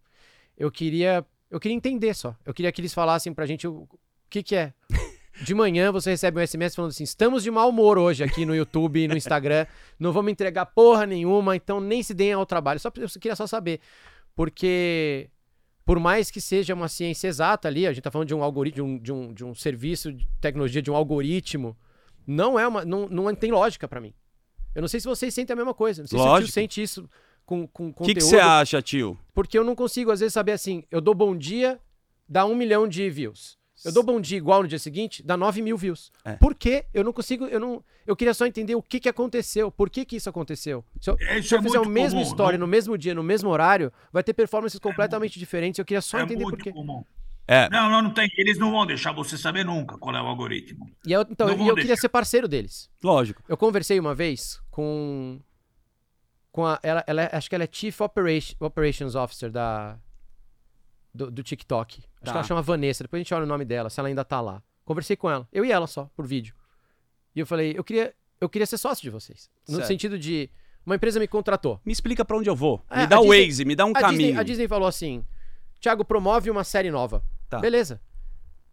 C: Eu queria, eu queria entender só. Eu queria que eles falassem pra gente o, o que que é. De manhã você recebe um SMS falando assim: estamos de mau humor hoje aqui no YouTube e no Instagram, não vamos entregar porra nenhuma, então nem se deem ao trabalho. Só, eu queria só saber. Porque, por mais que seja uma ciência exata ali, a gente tá falando de um algoritmo, de um, de um, de um serviço de tecnologia, de um algoritmo, não é uma. Não, não tem lógica pra mim. Eu não sei se vocês sentem a mesma coisa. Não sei se o
A: Lógico.
C: tio sente isso com, com
A: O
C: conteúdo.
A: que que você acha, tio?
C: Porque eu não consigo, às vezes, saber assim, eu dou bom dia, dá um milhão de views. Eu dou bom dia igual no dia seguinte, dá 9 mil views.
A: É.
C: Por quê? Eu não consigo, eu não. Eu queria só entender o que, que aconteceu, por que, que isso aconteceu. Se eu,
B: Isso
C: se eu
B: é
C: fizer a
B: muito
C: mesma
B: comum,
C: história
B: não-
C: no mesmo dia, no mesmo horário, vai ter performances completamente diferentes. Eu queria só
B: é
C: entender
B: muito
C: por quê.
B: comum.
A: É,
B: Não, não, não tem. Eles não vão deixar você saber nunca qual é o algoritmo.
C: E eu, então, e
B: vou
C: eu queria ser parceiro deles.
A: lógico.
C: Eu conversei uma vez com. com a, ela, ela é- acho que ela é Chief Operation, Operations Officer da, do, do TikTok. Acho
A: Tá.
C: que ela chama Vanessa. Depois a gente olha o nome dela, se ela ainda tá lá. Conversei com ela. Eu e ela só, por vídeo. E eu falei, eu queria, eu queria ser sócio de vocês. No
A: Certo.
C: sentido de. Uma empresa me contratou.
A: Me explica pra onde eu vou.
C: É,
A: me dá o
C: Disney-
A: Waze, me dá um
C: a,
A: caminho.
C: Disney, a Disney falou assim: Thiago, promove uma série nova.
A: Tá.
C: Beleza.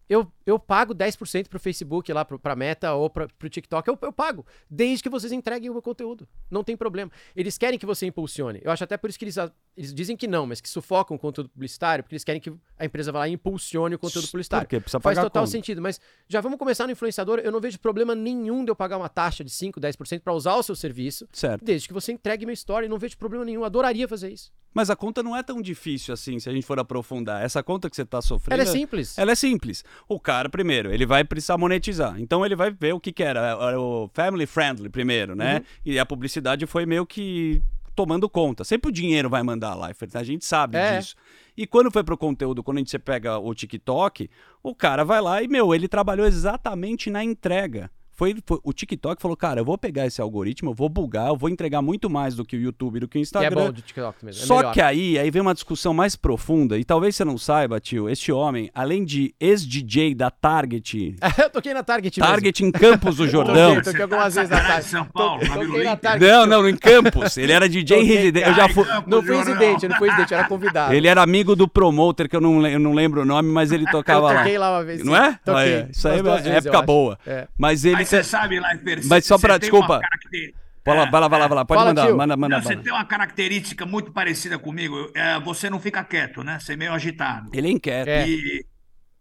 C: Eu, eu pago 10% pro Facebook lá, pro, pra Meta ou pra, pro TikTok. Eu, eu pago. Desde que vocês entreguem o meu conteúdo. Não tem problema. Eles querem que você impulsione. Eu acho até por isso que eles, eles dizem que não, mas que sufocam o conteúdo publicitário, porque eles querem que a empresa vá lá e impulsione o conteúdo publicitário.
A: Por quê? Precisa
C: Faz
A: pagar
C: total
A: como?
C: sentido, mas já vamos começar no influenciador. Eu não vejo problema nenhum de eu pagar uma taxa de 5, 10% pra usar o seu serviço,
A: Certo.
C: desde que você entregue minha história. Não vejo problema nenhum. Adoraria fazer isso.
A: Mas a conta não é tão difícil assim, se a gente for aprofundar. Essa conta que você tá sofrendo.
C: Ela é simples.
A: Ela é simples. O cara, primeiro, ele vai precisar monetizar. Então ele vai ver o que, que era. Era o family friendly primeiro, né?
C: Uhum.
A: E a publicidade foi meio que tomando conta. Sempre o dinheiro vai mandar lá, a gente sabe
C: É.
A: disso. E quando foi pro conteúdo, quando a gente pega o TikTok, o cara vai lá e, meu, ele trabalhou exatamente na entrega. Foi, foi- o TikTok falou, cara, eu vou pegar esse algoritmo, eu vou bugar, eu vou entregar muito mais do que o YouTube, do que o
C: Que é
A: Instagram.
C: bom do TikTok mesmo. é
A: Só
C: melhor.
A: que aí, aí vem uma discussão mais profunda, e talvez você não saiba, tio, este homem, além de ex-DJ da Target, *laughs*
C: eu toquei na Target mesmo.
A: Target em Campos do *laughs* Jordão.
C: Toquei, toquei algumas
B: tá
C: vezes na Target.
B: São Paulo,
C: To-
B: na
C: Toquei? Target.
A: Não, não, em Campos. Ele era DJ residente. Eu já fui.
C: Não fui residente, eu não fui residente, eu era convidado.
A: Ele era amigo do promoter, que eu não, eu não lembro o nome, mas ele *laughs*
C: eu
A: tocava lá.
C: toquei lá uma vez.
A: Não
C: sim.
A: é?
C: Toquei.
A: Isso aí é
C: eu
A: época boa.
C: É.
A: Mas ele.
B: Mas você sabe, Leifert,
A: Mas só pra-
B: tem
A: desculpa.
B: caracter-
A: Vai lá, vai lá, vai lá, vai lá. Pode
C: Fala,
A: mandar,
C: tio.
A: manda, manda.
B: Não, você
A: manda.
B: tem uma característica muito parecida comigo. É, você não fica quieto, né? Você é meio agitado.
A: Ele é inquieto.
C: É.
B: E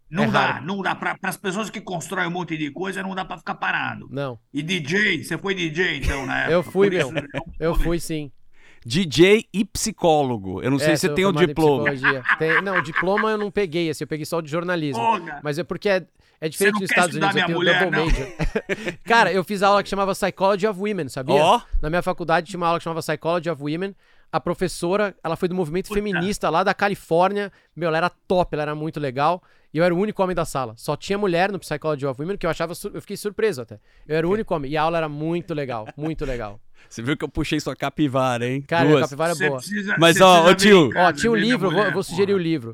B: não
C: É
B: dá,
C: raro.
B: não dá. Para as pessoas que constroem um monte de coisa, não dá para ficar parado.
C: Não,
B: E DJ, você foi DJ então, né?
C: Eu fui,
B: Por isso,
C: meu.
B: eu-
C: eu fui sim.
A: DJ e psicólogo. Eu não sei
C: É,
A: se você tem o diploma.
C: Tem- não, o diploma eu não peguei, assim, eu peguei só o de jornalismo.
B: Porra.
C: Mas é porque é, é diferente dos Estados Unidos, eu tenho
B: minha
C: double
B: mulher,
C: major. *laughs* Cara, eu fiz aula que chamava Psychology of Women, sabia?
A: Ó.
C: Na minha faculdade tinha uma aula que chamava Psychology of Women. A professora, ela foi do movimento feminista lá da Califórnia. Meu, ela era top, ela era muito legal. E eu era o único homem da sala. Só tinha mulher no Psychology of Women, que eu achava, sur- eu fiquei surpreso até. Eu era o único homem. E a aula era muito legal, muito legal. *laughs*
A: Você viu que eu puxei sua capivara, hein?
C: Cara, a
A: Duas.
C: capivara é boa.
B: precisa-
A: Mas, ó, ô, tio.
C: Ó, tinha um livro, eu vou,
B: mulher,
C: vou sugerir o
B: porra.
C: livro.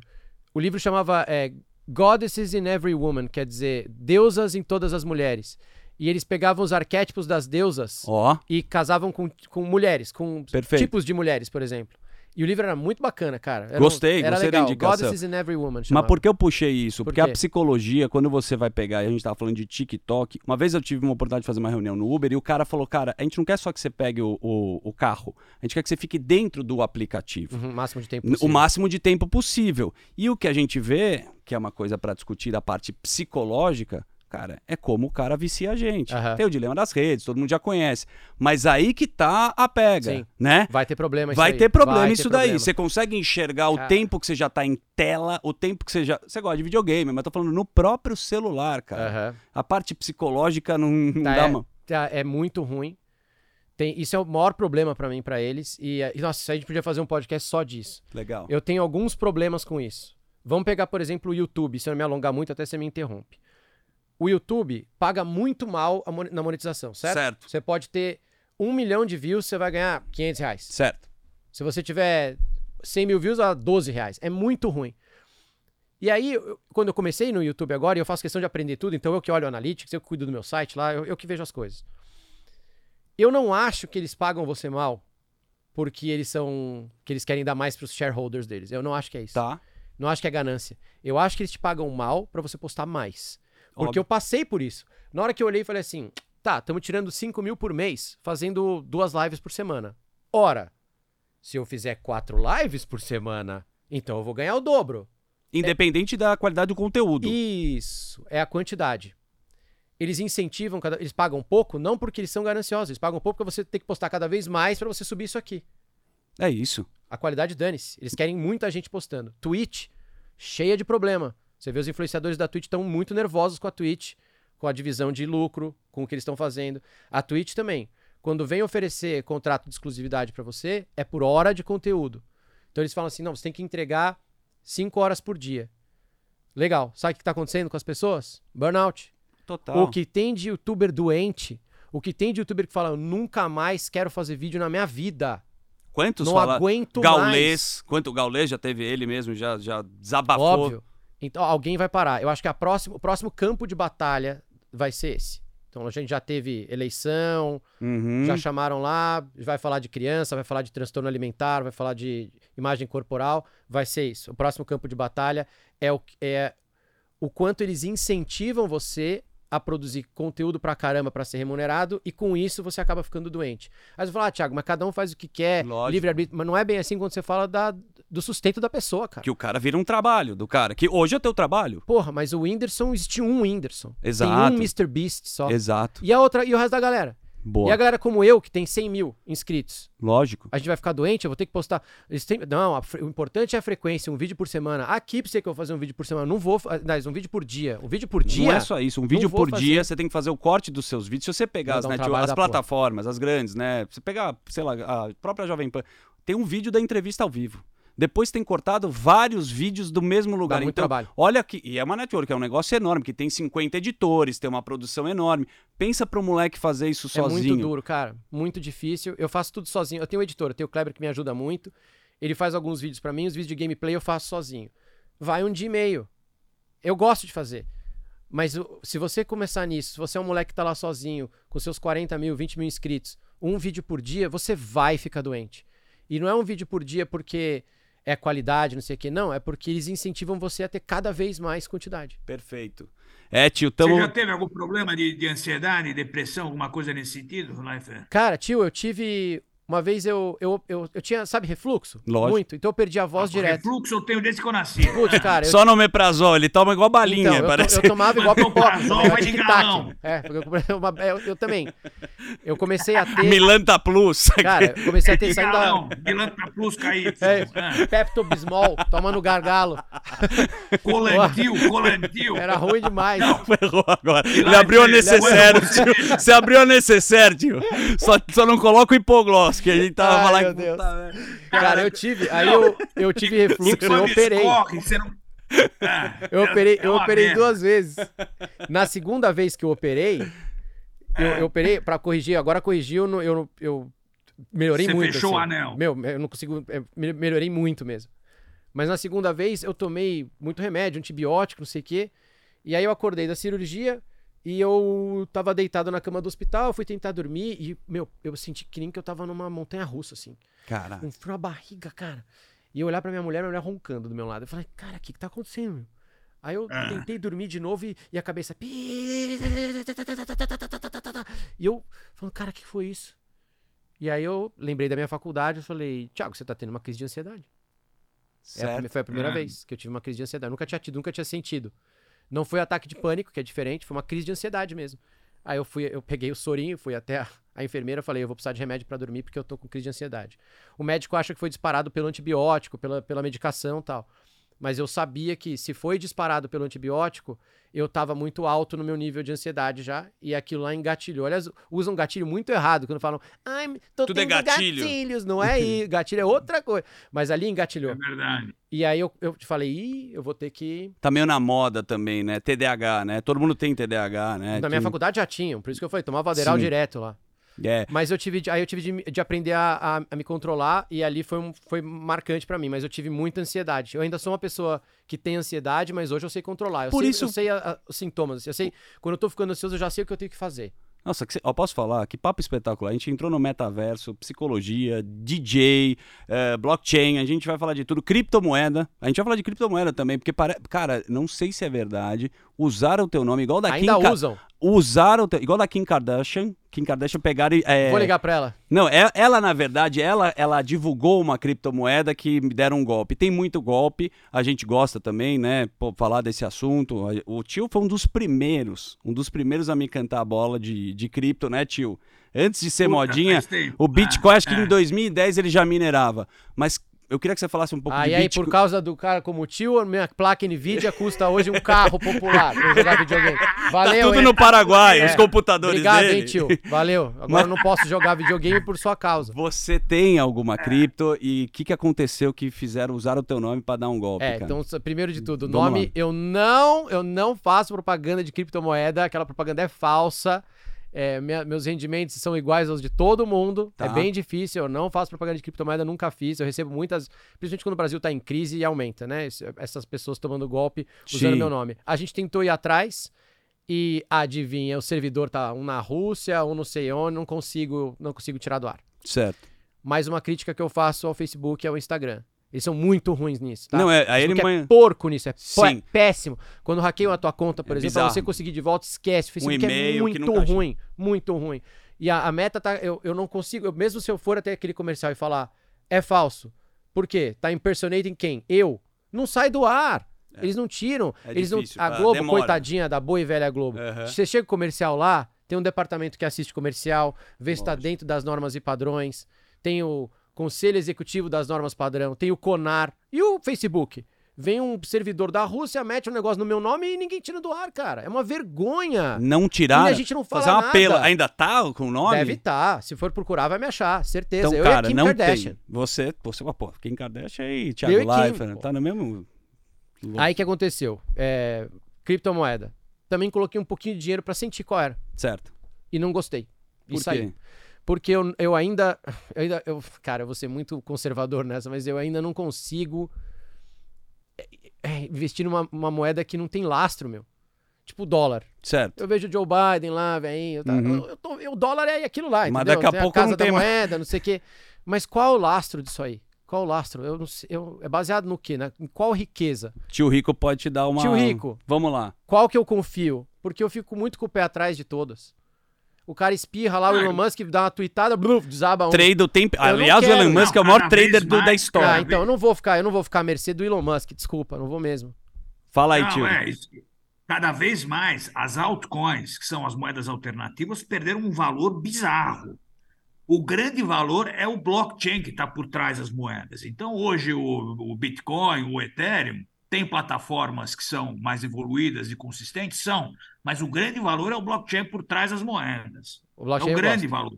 C: O livro chamava é, Goddesses in Every Woman, quer dizer, deusas em todas as mulheres. E eles pegavam os arquétipos das deusas
A: Ó,
C: e casavam com, com mulheres, com
A: Perfeito.
C: tipos de mulheres, por exemplo. E o livro era muito bacana, cara. Era um-
A: Gostei,
C: era
A: gostei da
C: legal.
A: indicação.
C: Goddesses in Every Woman.
A: Mas
C: chamava.
A: por que eu puxei isso?
C: Por
A: Porque a psicologia, quando você vai pegar, a gente tava falando de TikTok, uma vez eu tive uma oportunidade de fazer uma reunião no Uber e o cara falou, cara, a gente não quer só que você pegue o, o, o carro, a gente quer que você fique dentro do aplicativo.
C: Uhum, máximo de tempo
A: N- O
C: possível.
A: máximo de tempo possível. E o que a gente vê, que é uma coisa para discutir da parte psicológica, cara, é como o cara vicia a gente.
C: Aham.
A: Tem o dilema das redes, todo mundo já conhece. Mas aí que tá a pega,
C: Sim.
A: né?
C: Vai ter problema isso
A: Vai
C: aí.
A: ter problema
C: Vai ter
A: isso daí.
C: problema.
A: Você consegue enxergar o
C: Cara.
A: tempo que você já tá em tela, o tempo que você já. Você gosta de videogame, mas tô falando no próprio celular, cara.
C: Aham.
A: A parte psicológica não, não
C: Tá,
A: dá
C: é,
A: uma.
C: tá, é muito ruim. Tem, isso é o maior problema pra mim, pra eles. E, e, nossa, a gente podia fazer um podcast só disso.
A: Legal.
C: Eu tenho alguns problemas com isso. Vamos pegar, por exemplo, o YouTube. Se eu não me alongar muito, até você me interrompe. O YouTube paga muito mal mon- na monetização, certo?
A: Certo.
C: Você pode ter um milhão de views, você vai ganhar 500 reais.
A: Certo.
C: Se você tiver 100 mil views, a 12 reais. É muito ruim. E aí, eu- quando eu comecei no YouTube agora, e eu faço questão de aprender tudo, então eu que olho o Analytics, eu que cuido do meu site lá, eu, eu que vejo as coisas. Eu não acho que eles pagam você mal porque eles são. que eles querem dar mais pros shareholders deles. Eu não acho que é isso.
A: Tá.
C: Não acho que é ganância. Eu acho que eles te pagam mal pra você postar mais. Porque
A: Óbvio.
C: eu passei por isso. Na hora que eu olhei e falei assim: tá, estamos tirando 5 mil por mês, fazendo duas lives por semana. Ora, se eu fizer quatro lives por semana, então eu vou ganhar o dobro.
A: Independente da qualidade do conteúdo.
C: Isso, é a quantidade. Eles incentivam, cada... eles pagam pouco, não porque eles são gananciosos, eles pagam pouco porque você tem que postar cada vez mais pra você subir isso aqui.
A: É isso.
C: A qualidade dane-se. Eles querem muita gente postando. Twitch, cheia de problema. Você vê os influenciadores da Twitch estão muito nervosos com a Twitch, com a divisão de lucro, com o que eles estão fazendo. A Twitch também. Quando vem oferecer contrato de exclusividade para você, é por hora de conteúdo. Então eles falam assim: não, você tem que entregar 5 horas por dia. Legal. Sabe o que está acontecendo com as pessoas? Burnout.
A: Total.
C: O que tem de youtuber doente, o que tem de youtuber que fala, eu nunca mais quero fazer vídeo na minha vida.
A: Quantos
C: não
A: fala...
C: aguento
A: Gaulês, quanto o Gaulês já teve ele mesmo, já, já
C: mais.
A: desabafou.
C: Óbvio. Então alguém vai parar. Eu acho que a próxima, o próximo campo de batalha vai ser esse. Então a gente já teve eleição,
A: Uhum.
C: já chamaram lá, vai falar de criança, vai falar de transtorno alimentar, vai falar de imagem corporal, vai ser isso. O próximo campo de batalha é o, é o quanto eles incentivam você a produzir conteúdo pra caramba pra ser remunerado e com isso você acaba ficando doente. Aí você fala, ah, Thiago, mas cada um faz o que quer, livre-arbítrio. Mas não é bem assim quando você fala da, do sustento da pessoa, cara.
A: Que o cara vira um trabalho do cara. Que hoje é teu trabalho.
C: Porra, mas o Whindersson existe um Whindersson.
A: Exato.
C: Tem um Mr. Beast só.
A: Exato.
C: E a outra, e o resto da galera?
A: Boa.
C: E a galera como eu, que tem 100 mil inscritos,
A: Lógico.
C: a gente vai ficar doente, eu vou ter que postar. Têm- Não, a o importante é a frequência, um vídeo por semana. Aqui pra você que eu vou fazer um vídeo por semana, não vou. Aliás, um vídeo por dia. Um vídeo por dia.
A: Não é só isso. Um vídeo por
C: fazer.
A: dia, você tem que fazer o corte dos seus vídeos. Se você pegar as,
C: um
A: net-
C: trabalho
A: as
C: da porra.
A: plataformas, as grandes, né? Você pegar, sei lá, a própria Jovem Pan, tem um vídeo da entrevista ao vivo. Depois tem cortado vários vídeos do mesmo lugar.
C: muito
A: então,
C: trabalho.
A: olha que. E é uma network, é um negócio enorme, que tem 50 editores, tem uma produção enorme. Pensa pro moleque fazer isso
C: É
A: sozinho.
C: muito duro, cara. Muito difícil. Eu faço tudo sozinho. Eu tenho um editor, eu tenho o Kleber que me ajuda muito. Ele faz alguns vídeos pra mim, os vídeos de gameplay eu faço sozinho. Vai um dia e meio. Eu gosto de fazer. Mas se você começar nisso, se você é um moleque que tá lá sozinho, com seus 40 mil, 20 mil inscritos, um vídeo por dia, você vai ficar doente. E não é um vídeo por dia porque é qualidade, não sei o quê. Não, é porque eles incentivam você a ter cada vez mais quantidade.
A: Perfeito. É, tio,
B: Você
A: tamo.
B: já teve algum problema de, de ansiedade, depressão, alguma coisa nesse sentido, Leifert?
C: Cara, tio, eu tive. Uma vez eu, eu, eu, eu tinha, sabe, refluxo?
A: Lógico.
C: Muito. Então eu perdi a voz
B: Ah,
C: direto.
B: Refluxo eu tenho desde que eu nasci.
C: Putz, cara, eu,
A: Só no meprazol, ele toma igual balinha,
C: então, eu, to-
A: parece.
C: eu tomava igual pipoca. Eu
B: vai de galão.
C: É, porque eu, *laughs* uma- é, eu, eu também. Eu comecei a ter.
A: Milanta Plus.
C: Cara, eu comecei a ter saindo da.
B: galão, Milanta Plus KY. *laughs*
C: É, Pepto-Bismol, toma no gargalo. *laughs*
B: Colantil, colantil.
C: Era ruim demais.
A: Ferrou agora. Ele abriu a necessaire, tio. Você abriu a necessaire, tio. Só, só não coloca o hipoglós, que a gente tava
C: Ai,
A: falando
C: meu
A: puta merda.
C: Cara, eu tive. Aí eu, eu tive refluxo, eu operei.
B: escorre, você não... Ah,
C: Eu operei,
B: é
C: eu operei duas vezes. Na segunda vez que eu operei, eu, eu operei pra corrigir. Agora corrigiu, eu, não- eu, eu melhorei
B: Você
C: muito.
B: fechou
C: assim.
B: o anel.
C: Meu, eu não consigo. é, me- melhorei muito mesmo. Mas na segunda vez eu tomei muito remédio, antibiótico, não sei o quê. E aí eu acordei da cirurgia e eu tava deitado na cama do hospital, fui tentar dormir e, meu, eu senti que nem que eu tava numa montanha russa, assim
A: Cara,
C: com frio na barriga, cara. E eu olhar pra minha mulher, minha mulher roncando do meu lado. Eu falei, cara, o que que tá acontecendo? meu? Aí eu
B: Ah.
C: tentei dormir de novo e, e a cabeça. E eu falando, cara, o que foi isso? E aí eu lembrei da minha faculdade, eu falei, Thiago, você tá tendo uma crise de ansiedade. É foi a primeira
B: É.
C: vez que eu tive uma crise de ansiedade. Nunca tinha tido, nunca tinha sentido. Não foi ataque de pânico, que é diferente, foi uma crise de ansiedade mesmo. Aí eu fui, eu peguei o sorinho, fui até a, a enfermeira, falei, eu vou precisar de remédio pra dormir porque eu tô com crise de ansiedade. O médico acha que foi disparado pelo antibiótico, pela, pela medicação tal. Mas eu sabia que se foi disparado pelo antibiótico, eu tava muito alto no meu nível de ansiedade já, e aquilo lá engatilhou. Aliás, usam gatilho muito errado quando falam, ai, tô
A: Tudo é
C: tendo
A: gatilho."
C: gatilhos. Não é isso, *laughs* gatilho é outra coisa. Mas ali engatilhou.
B: É verdade.
C: E aí eu, eu te falei, ih, eu vou ter que.
A: Tá meio na moda também, né? TDAH, né? Todo mundo tem TDAH, né?
C: Na minha
A: Tem-
C: faculdade já tinham, por isso que eu falei, tomava Aderal direto lá.
A: É.
C: Mas eu tive, aí eu tive de, de aprender a, a- a me controlar e ali foi, um- foi marcante pra mim, mas eu tive muita ansiedade. Eu ainda sou uma pessoa que tem ansiedade, mas hoje eu sei controlar. Eu
A: Por
C: sei,
A: isso-
C: eu sei a- os sintomas. Eu sei, quando eu tô ficando ansioso, eu já sei o que eu tenho que fazer.
A: Nossa, que ó, posso falar? Que papo espetacular. A gente entrou no metaverso, psicologia, DJ, eh, blockchain, a gente vai falar de tudo. Criptomoeda. A gente vai falar de criptomoeda também, porque, pare... cara, não sei se é verdade. Usaram o teu nome igual da
C: ainda
A: Kim Ka-
C: usam.
A: Usaram o teu... igual da Kim Kardashian, Kim Kardashian pegaram e. é,
C: Vou ligar pra ela.
A: Não, é- ela, na verdade, ela, ela divulgou uma criptomoeda que me deram um golpe. Tem muito golpe, a gente gosta também, né? Pô, falar desse assunto. O tio foi um dos primeiros, um dos primeiros a me cantar a bola de, de cripto, né, tio? Antes de ser
B: Puta,
A: modinha, o Bitcoin, acho que
B: É,
A: em
B: é.
A: 2010 ele já minerava. Mas eu queria que você falasse um pouco
C: Aí,
A: de
C: aí,
A: Bitcoin.
C: por causa do cara como o tio, minha placa Nvidia custa hoje um carro popular pra jogar videogame. *laughs*
A: Tá
C: Valeu,
A: tudo
C: hein?
A: no Paraguai,
C: É.
A: os computadores
C: Obrigado,
A: dele.
C: hein, tio. Valeu. Agora eu não posso jogar videogame por sua causa.
A: Você tem alguma cripto e o que, que aconteceu que fizeram usar o teu nome pra dar um golpe,
C: É,
A: cara?
C: então, primeiro de tudo, o nome,
A: lá.
C: eu não, eu não faço propaganda de criptomoeda, aquela propaganda é falsa. É, minha- meus rendimentos são iguais aos de todo mundo.
A: Tá.
C: É bem difícil, eu não faço propaganda de criptomoeda, nunca fiz. Eu recebo muitas, principalmente quando o Brasil tá em crise e aumenta, né? Essas pessoas tomando golpe usando
A: Sim.
C: meu nome. A gente tentou ir atrás e adivinha, o servidor tá um na Rússia, um não sei onde, não consigo, não consigo tirar do ar.
A: Certo.
C: Mais uma crítica que eu faço ao Facebook e ao Instagram. Eles são muito ruins nisso, tá?
A: Não, é, aí ele
C: Facebook é
A: man-
C: porco nisso, é, é
A: Sim.
C: péssimo. Quando hackeiam a tua conta, por
A: É
C: exemplo, pra você conseguir de volta, esquece. O Facebook é
A: e-mail que
C: muito
A: nunca achei.
C: ruim, muito ruim. E a, a meta tá. Eu, eu não consigo, eu- mesmo se eu for até aquele comercial e falar é falso. Por quê? Tá impersonating quem? Eu. Não sai do ar. Eles não tiram.
A: É
C: eles
A: difícil,
C: não. A Globo,
A: demora.
C: coitadinha da boa e velha Globo.
A: Aham.
C: Você chega o comercial lá, tem um departamento que assiste comercial, vê se tá dentro das normas e padrões, tem o Conselho Executivo das Normas Padrão, tem o CONAR e o Facebook. Vem um servidor da Rússia, mete um negócio no meu nome e ninguém tira do ar, cara. É uma vergonha.
A: Não tirar.
C: E a gente não fala
A: Fazer um
C: nada.
A: apelo. Ainda tá com o nome?
C: Deve estar. Se for procurar, vai me achar. Certeza.
A: Então,
C: eu
A: cara,
C: e
A: não
C: Kardashian.
A: tem. Você, você, pô, Kim Kardashian e
C: Eu
A: Thiago
C: e Kim,
A: Leifert, tá no mesmo...
C: Aí o que aconteceu? É, criptomoeda. Também coloquei um pouquinho de dinheiro pra sentir qual era.
A: Certo.
C: E não gostei. E
A: Por
C: saí.
A: quê?
C: Porque eu, eu ainda. Eu ainda eu, cara, eu vou ser muito conservador nessa, mas eu ainda não consigo é, é, investir numa uma moeda que não tem lastro, meu. Tipo o dólar.
A: Certo.
C: Eu vejo o Joe Biden lá, velho. Tá,
A: Uhum.
C: eu, eu tô- eu- o dólar é aquilo lá,
A: Mas
C: entendeu?
A: daqui a
C: Tem
A: pouco
C: casa
A: não
C: da
A: tem mais.
C: moeda, não sei o quê. Mas qual o lastro disso aí? Qual o lastro? Eu não sei. eu- é baseado no quê? Na, em qual riqueza?
A: Tio Rico pode te dar uma...
C: Tio Rico.
A: Vamos lá.
C: Qual que eu confio? Porque eu fico muito com o pé atrás de todas. O cara espirra lá, o Elon Musk dá uma tweetada, bluf, desaba um.
A: Trade do tempo...
C: não
A: Aliás, o. Elon Musk é o
B: Não,
A: maior trader do- da história.
C: Ah, então eu não vou ficar, eu não vou ficar à mercê do Elon Musk, desculpa, não vou mesmo.
A: Fala aí,
B: Não,
A: tio.
B: é, isso- cada vez mais as altcoins, que são as moedas alternativas, perderam um valor bizarro. O grande valor é o blockchain que está por trás das moedas. Então, hoje, o, o Bitcoin, o Ethereum, tem plataformas que são mais evoluídas e consistentes? São, mas o grande valor é o blockchain por trás das moedas.
C: O
B: É
C: blockchain
B: o
C: eu
B: grande valor.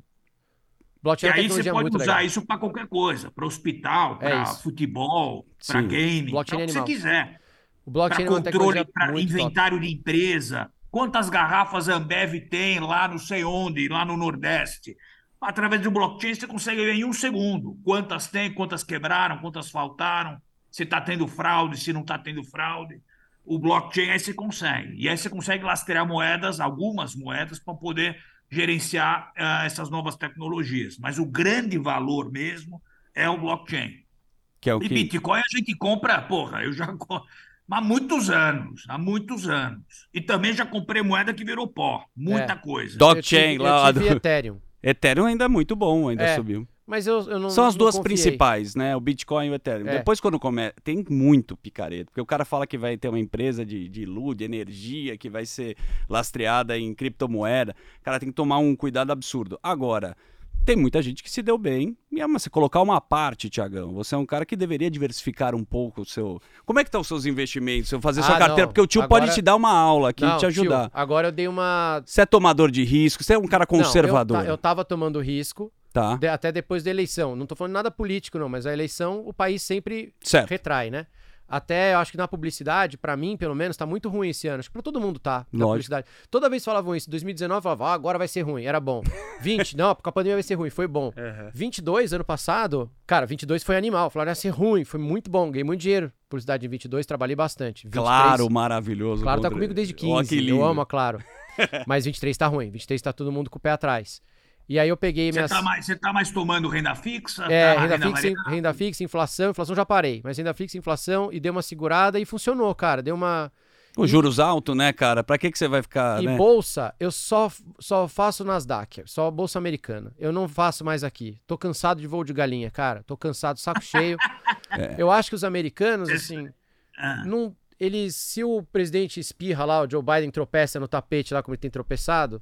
B: E
C: Blockchain é uma
B: aí você pode usar
C: legal.
B: isso para qualquer coisa, para hospital,
C: É
B: para
C: isso.
B: futebol, para
C: Blockchain
B: para o que você quiser
C: O blockchain é
B: controle, para
C: muito top.
B: inventário de empresa. Quantas garrafas Ambev tem lá não sei onde, lá no Nordeste? Através do blockchain você consegue ver em um segundo quantas tem, quantas quebraram, quantas faltaram, se está tendo fraude, se não está tendo fraude. O blockchain aí você consegue. E aí você consegue lastrear moedas, algumas moedas, para poder gerenciar ah, essas novas tecnologias. Mas o grande valor mesmo é o blockchain.
A: Que é o
B: E
A: que...
B: Bitcoin a gente compra, porra, eu já há muitos anos, há muitos anos. E também já comprei moeda que virou pó, muita
C: É.
B: coisa.
A: Blockchain lá do-
C: Ethereum.
A: Ethereum ainda é muito bom, ainda
C: É,
A: subiu.
C: Mas eu, eu não
A: São as
C: não
A: duas
C: confiei.
A: principais, né? O Bitcoin e o Ethereum.
C: É.
A: Depois, quando começa. Tem muito picareta. Porque o cara fala que vai ter uma empresa de, de luz, de energia, que vai ser lastreada em criptomoeda. Cara, tem que tomar um cuidado absurdo. Agora, tem muita gente que se deu bem. E é uma- você colocar uma parte, Tiagão. Você é um cara que deveria diversificar um pouco o seu. Como é que estão os seus investimentos? Eu fazer sua
C: Ah,
A: carteira,
C: não.
A: porque o tio
C: Agora-
A: pode te dar uma aula aqui,
C: Não,
A: te ajudar.
C: tio, agora eu dei uma.
A: Você é tomador de risco, você é um cara
C: Não, eu
A: conservador.
C: eu, tava tomando risco,
A: Tá.
C: de- até depois da eleição. Não tô falando nada político, não, mas a eleição o país sempre
A: Certo.
C: retrai, né? Até eu acho que na publicidade, pra mim, pelo menos, tá muito ruim esse ano. Acho que pra todo mundo tá. Na
A: Lógico.
C: publicidade. Toda vez falavam isso. 2019 falavam, ah, agora vai ser ruim. Era bom. 20, não, porque a pandemia vai ser ruim. Foi bom. 22, ano passado, cara, 22 foi animal. Falaram, ia ser ruim. Foi muito bom. Ganhei muito dinheiro. Publicidade em 22, trabalhei bastante. 23,
A: Claro, maravilhoso.
C: Claro, tá comigo desde
A: Ó,
C: 15.
A: que
C: eu amo Claro. Mas 23 tá ruim. 23 tá todo mundo com o pé atrás. E aí eu peguei
B: Você
C: minhas.
B: está mais, você tá mais tomando renda fixa?
C: É,
B: tá
C: renda fixa,
B: variável?
C: renda fixa, inflação, inflação já parei, mas renda fixa, inflação e deu uma segurada e funcionou, cara. Deu uma.
A: Os juros altos, né, cara? Pra que, que você vai ficar,
C: E
A: né?
C: bolsa, eu só, só faço Nasdaq, só bolsa americana. Eu não faço mais aqui. Tô cansado de voo de galinha, cara. Tô cansado, saco cheio. *laughs* Eu acho que os americanos, assim,
B: Ah,
C: não, eles, se o presidente espirra lá, o Joe Biden tropeça no tapete lá como ele tem tropeçado,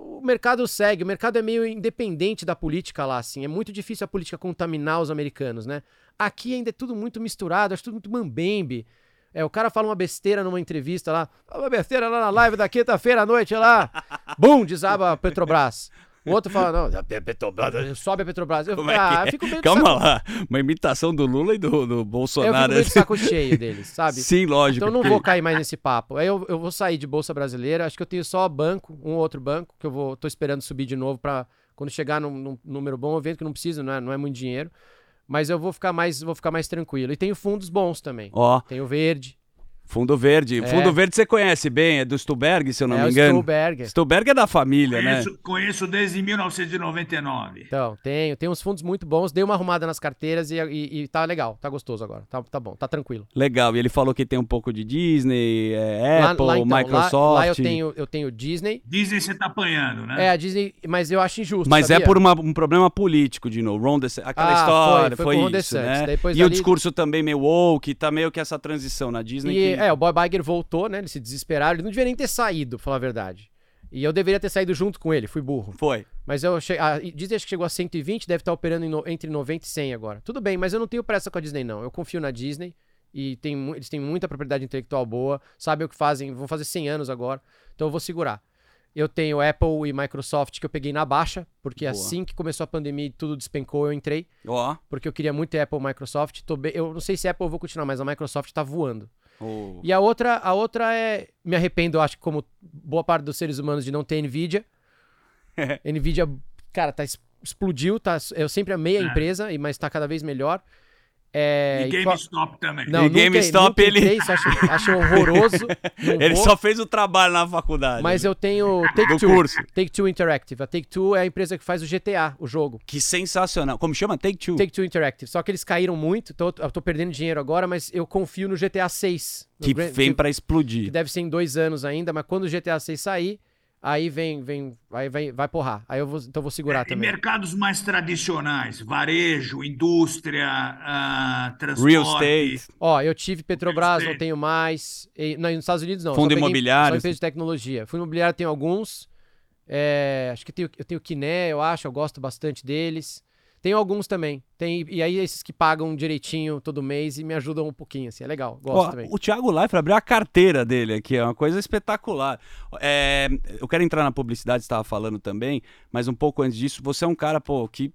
C: o mercado segue. O mercado é meio independente da política lá, assim. É muito difícil a política contaminar os americanos, né? Aqui ainda é tudo muito misturado, acho tudo muito mambembe. É, o cara fala uma besteira numa entrevista lá, fala uma besteira lá na live da quinta-feira à noite lá, *laughs* bum, desaba a Petrobras. O outro fala, não, a Pe- Petrobras, sobe a Petrobras. Eu,
A: Como é
C: ah,
A: é?
C: fico meio
A: Calma
C: saco-
A: lá. Uma imitação do Lula e do, do
C: Eu fico
A: Bolsonaro.
C: meio de saco cheio deles, sabe?
A: Sim, lógico.
C: Então eu não
A: porque-
C: vou cair mais nesse papo. Aí eu, eu vou sair de bolsa brasileira. Acho que eu tenho só banco, um outro banco, que eu vou tô esperando subir de novo para quando chegar num, num número bom, eu vendo que não precisa, não é, não é muito dinheiro. Mas eu vou ficar mais, vou ficar mais tranquilo. E tenho fundos bons também.
A: Ó,
C: Tenho verde,
A: Fundo Verde.
C: É.
A: Fundo Verde você conhece bem, é do Stuberg, se eu não
C: é
A: me engano.
C: Stolberger.
A: Stuberg é da família, né?
B: conheço, conheço desde 1999.
C: Então, tenho, tenho uns fundos muito bons. Dei uma arrumada nas carteiras e, e- e tá legal, tá gostoso agora. Tá, tá bom, tá tranquilo.
A: Legal. E ele falou que tem um pouco de Disney, é,
C: Lá-
A: Apple,
C: lá, então, lá-
A: Microsoft.
C: Lá, eu, tenho, eu tenho Disney.
B: Disney você tá apanhando, né?
C: É, a Disney, mas eu acho injusto.
A: Mas é
C: sabia?
A: por uma- um problema político, de novo. Ron DeSantis, aquela
C: Ah,
A: história,
C: foi-
A: foi,
C: foi
A: isso, né?
C: Depois
A: e o discurso também meio woke, tá meio que essa transição na Disney.
C: E,
A: que...
C: é, o Bob Iger voltou, né? Eles se desesperaram. Ele não deveria nem ter saído, pra falar a verdade. E eu deveria ter saído junto com ele, fui burro.
A: Foi.
C: Mas eu che... a Disney acho que chegou a 120, deve estar operando em no- entre 90 e 100 agora. Tudo bem, mas eu não tenho pressa com a Disney, não. Eu confio na Disney e tem eles têm muita propriedade intelectual boa, sabem o que fazem, vão fazer 100 anos agora, então eu vou segurar. Eu tenho Apple e Microsoft que eu peguei na baixa, porque
A: Boa.
C: assim que começou a pandemia e tudo despencou, eu entrei,
A: Ó.
C: porque eu queria muito ter Apple e Microsoft. Bem- Eu não sei se Apple eu vou continuar, mas a Microsoft tá voando.
A: O-
C: E a outra, a outra é. Me arrependo, acho que como boa parte dos seres humanos, de não ter Nvidia. *laughs* Nvidia, cara, tá, explodiu. Tá, eu sempre amei a
B: É.
C: empresa, e- mas tá cada vez melhor. É,
B: E
C: qual-
B: GameStop também.
C: Não,
A: E
C: nunca-
A: GameStop,
C: nunca
A: ele-
C: entrei, acho, acho horroroso. *laughs*
A: Ele
C: vou,
A: só fez o trabalho na faculdade.
C: Mas
A: né?
C: eu tenho
A: Do
C: Take-Two.
A: curso.
C: Take-Two Interactive. A Take-Two é a empresa que faz o GTA, o jogo.
A: Que sensacional. Como chama? Take Two.
C: Take-Two Interactive. Só que eles caíram muito, então eu tô perdendo dinheiro agora, mas eu confio no GTA 6. no
A: Que
C: Grand-
A: vem
C: que-
A: pra
C: que
A: explodir.
C: deve ser em dois anos ainda, mas quando o GTA 6 sair, aí vem, vem, aí vai, vai porrar. Aí eu vou, então eu vou segurar
B: É, E
C: também.
B: mercados mais tradicionais, varejo, indústria, ah, transporte.
A: Real estate.
C: Ó, eu tive Petrobras, não tenho mais. E, não, nos Estados Unidos não.
A: Fundo
C: só peguei-
A: imobiliário.
C: Só empresa de tecnologia. Fundo imobiliário tem alguns. É, acho que tenho, eu tenho Kiné, eu acho, eu gosto bastante deles. Tenho alguns também. Tem, e aí esses que pagam direitinho todo mês e me ajudam um pouquinho, assim, é legal. Gosto
A: Ó,
C: também.
A: o Thiago Leifert abriu a carteira dele aqui, é uma coisa espetacular. É, eu quero entrar na publicidade, você estava falando também, mas um pouco antes disso, você é um cara pô, que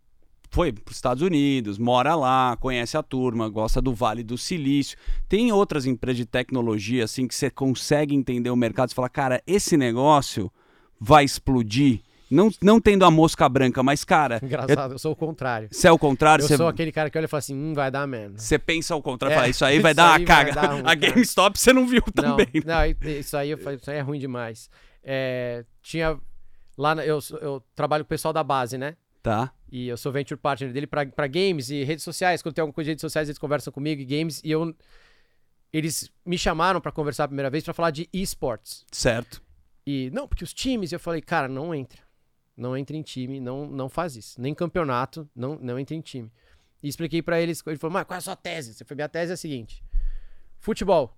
A: foi para os Estados Unidos, mora lá, conhece a turma, gosta do Vale do Silício. Tem outras empresas de tecnologia assim que você consegue entender o mercado e fala, cara, esse negócio vai explodir. Não, não tendo a mosca branca, mas, cara, eu- *laughs*
C: Engraçado, eu sou o contrário.
A: se é o contrário,
C: Eu
A: você,
C: sou aquele cara que olha e fala assim, hum, vai dar merda.
A: você pensa ao contrário,
C: É,
A: fala, isso aí vai
C: isso
A: dar
C: aí
A: uma
C: vai
A: caga.
C: dar ruim, *laughs*
A: a. GameStop você não viu
C: Não,
A: também.
C: não, isso aí, eu falei, isso aí é ruim demais. É, tinha. Lá eu, eu trabalho com o pessoal da base, né?
A: Tá.
C: E eu sou venture partner dele pra pra games e redes sociais. Quando tem alguma coisa de redes sociais, eles conversam comigo e games. E eu. Eles me chamaram pra conversar a primeira vez pra falar de esports.
A: Certo.
C: E não, porque os times, eu falei, cara, não entra. Não entra em time, não, não faz isso. Nem campeonato, não, não entra em time. E expliquei pra eles, ele falou, mas qual é a sua tese? Você foi, minha tese é a seguinte: futebol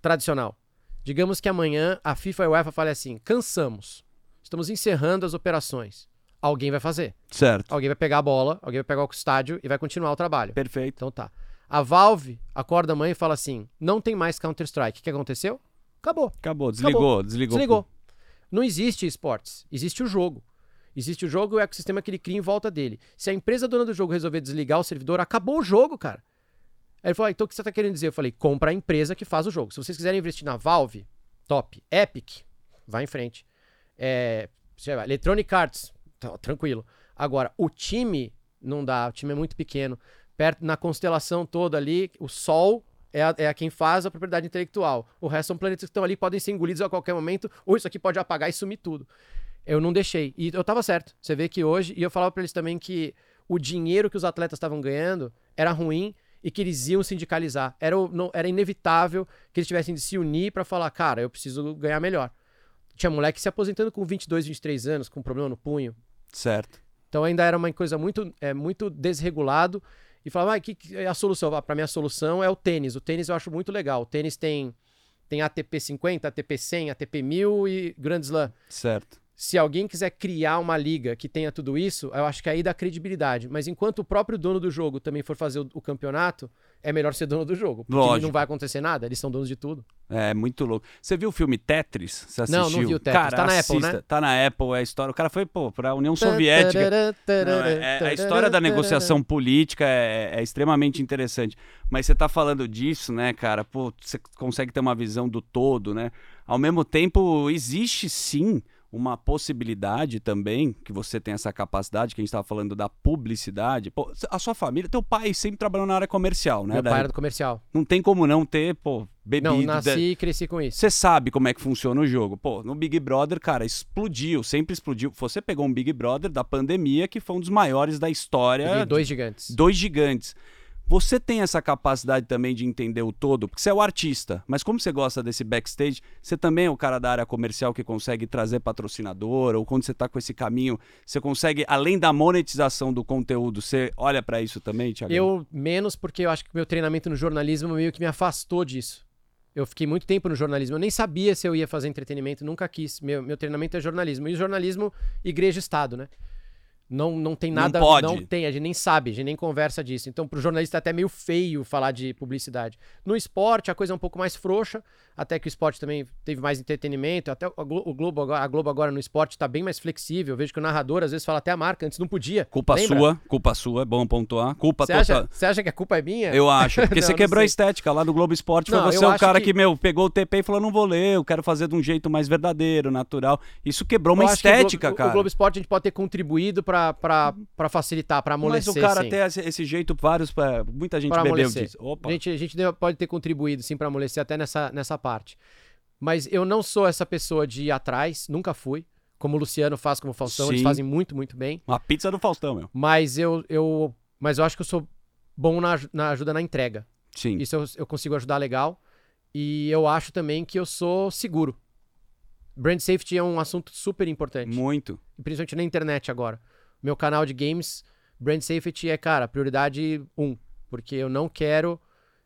C: tradicional. Digamos que amanhã a FIFA e a UEFA falem assim: cansamos, estamos encerrando as operações. Alguém vai fazer.
A: Certo.
C: Alguém vai pegar a bola, alguém vai pegar o estádio e vai continuar o trabalho.
A: Perfeito.
C: Então tá. A Valve acorda amanhã e fala assim: não tem mais Counter-Strike. O que aconteceu? Acabou.
A: Acabou, desligou, desligou.
C: Desligou. Não existe esportes, existe o jogo. Existe o jogo e o ecossistema que ele cria em volta dele. Se a empresa dona do jogo resolver desligar o servidor, acabou o jogo, cara. Aí ele falou: ah, então o que você tá querendo dizer? Eu falei: compra a empresa que faz o jogo. Se vocês quiserem investir na Valve, top. Epic, vai em frente. É, lá, Electronic Arts, tá, tranquilo. Agora, o time não dá, o time é muito pequeno. Perto, na constelação toda ali, o Sol é a, é a quem faz a propriedade intelectual. O resto são planetas que estão ali, podem ser engolidos a qualquer momento, ou isso aqui pode apagar e sumir tudo. Eu não deixei. E eu tava certo. Você vê que hoje, e eu falava pra eles também que o dinheiro que os atletas estavam ganhando era ruim e que eles iam sindicalizar. Era, não- era inevitável que eles tivessem de se unir pra falar, cara, eu preciso ganhar melhor. Tinha moleque se aposentando com 22, 23 anos, com problema no punho.
A: Certo.
C: Então ainda era uma coisa muito, é, muito desregulado. E falava, ah, que, que é a solução? Ah, Pra mim a solução é o tênis. O tênis eu acho muito legal. O tênis tem, tem ATP 50, ATP 100, ATP 1000 e Grand Slam.
A: Certo.
C: Se alguém quiser criar uma liga que tenha tudo isso, eu acho que aí dá credibilidade. Mas enquanto o próprio dono do jogo também for fazer o, o campeonato, é melhor ser dono do jogo. Porque
A: Lógico.
C: não vai acontecer nada, eles são donos de tudo.
A: É muito louco. Você viu o filme Tetris? Você assistiu?
C: Não, não vi o Tetris.
A: Cara,
C: Tá na Apple,
A: assista.
C: né?
A: Tá na Apple, é a história. O cara foi, pô, pra União Soviética. Não, é- é- a história da negociação política é, é extremamente interessante. Mas você tá falando disso, né, cara? Pô, você consegue ter uma visão do todo, né? Ao mesmo tempo, existe sim uma possibilidade também que você tem essa capacidade, que a gente estava falando da publicidade. Pô, a sua família, teu pai sempre trabalhou na área comercial, né?
C: Meu pai era do comercial.
A: Não tem como não ter, pô, bebida.
C: Não, nasci e cresci com isso.
A: Você sabe como é que funciona o jogo. Pô, no Big Brother, cara, explodiu, sempre explodiu. Você pegou um Big Brother da pandemia, que foi um dos maiores da história.
C: Peguei dois gigantes.
A: Dois gigantes. Você tem essa capacidade também de entender o todo, porque você é o artista, mas como você gosta desse backstage, você também é o cara da área comercial que consegue trazer patrocinador, ou quando você tá com esse caminho, você consegue, além da monetização do conteúdo, você olha pra isso também, Thiago?
C: Eu menos porque eu acho que meu treinamento no jornalismo meio que me afastou disso. Eu fiquei muito tempo no jornalismo. Eu nem sabia se eu ia fazer entretenimento, nunca quis. Meu, meu treinamento é jornalismo. E jornalismo, igreja Estado, né? Não, não tem
A: Não
C: nada.
A: pode.
C: Não tem, a gente nem sabe, a gente nem conversa disso. Então, pro jornalista é até meio feio falar de publicidade. No esporte, a coisa é um pouco mais frouxa, até que o esporte também teve mais entretenimento. Até o Glo- o Globo, agora- a Globo agora no esporte tá bem mais flexível. Eu vejo que o narrador às vezes fala até a marca, antes não podia.
A: Culpa
C: Lembra?
A: sua, culpa sua, é bom pontuar. Culpa
C: Você acha, você acha que a culpa é minha?
A: Eu acho, porque *laughs*
C: Não,
A: você
C: não
A: quebrou a estética lá do Globo Esporte. Foi
C: Não,
A: você
C: eu
A: o cara que...
C: que-
A: meu, pegou o TP e falou: não vou ler, eu quero fazer de um jeito mais verdadeiro, natural. Isso quebrou uma
C: Eu o Glo-
A: estética,
C: o,
A: cara.
C: O Globo Esporte a gente pode ter contribuído pra, pra, pra facilitar, pra
A: Mas
C: amolecer.
A: o cara
C: sim.
A: esse, esse jeito, vários. pra- Muita gente
C: Pra
A: bebeu disso. Opa.
C: A gente, a gente deu- pode ter contribuído, sim, pra amolecer até nessa, nessa parte. Mas eu não sou essa pessoa de ir atrás, nunca fui. Como o Luciano faz, como o Faustão, eles
A: Sim.
C: fazem muito, muito bem.
A: Uma pizza do Faustão, meu.
C: Mas eu, eu, mas eu acho que eu sou bom na, na ajuda na entrega.
A: Sim.
C: Isso eu, eu consigo ajudar legal. E eu acho também que eu sou seguro. Brand safety é um assunto super importante.
A: Muito.
C: principalmente na internet agora. Meu canal de games, brand safety é, cara, prioridade um, porque eu não quero,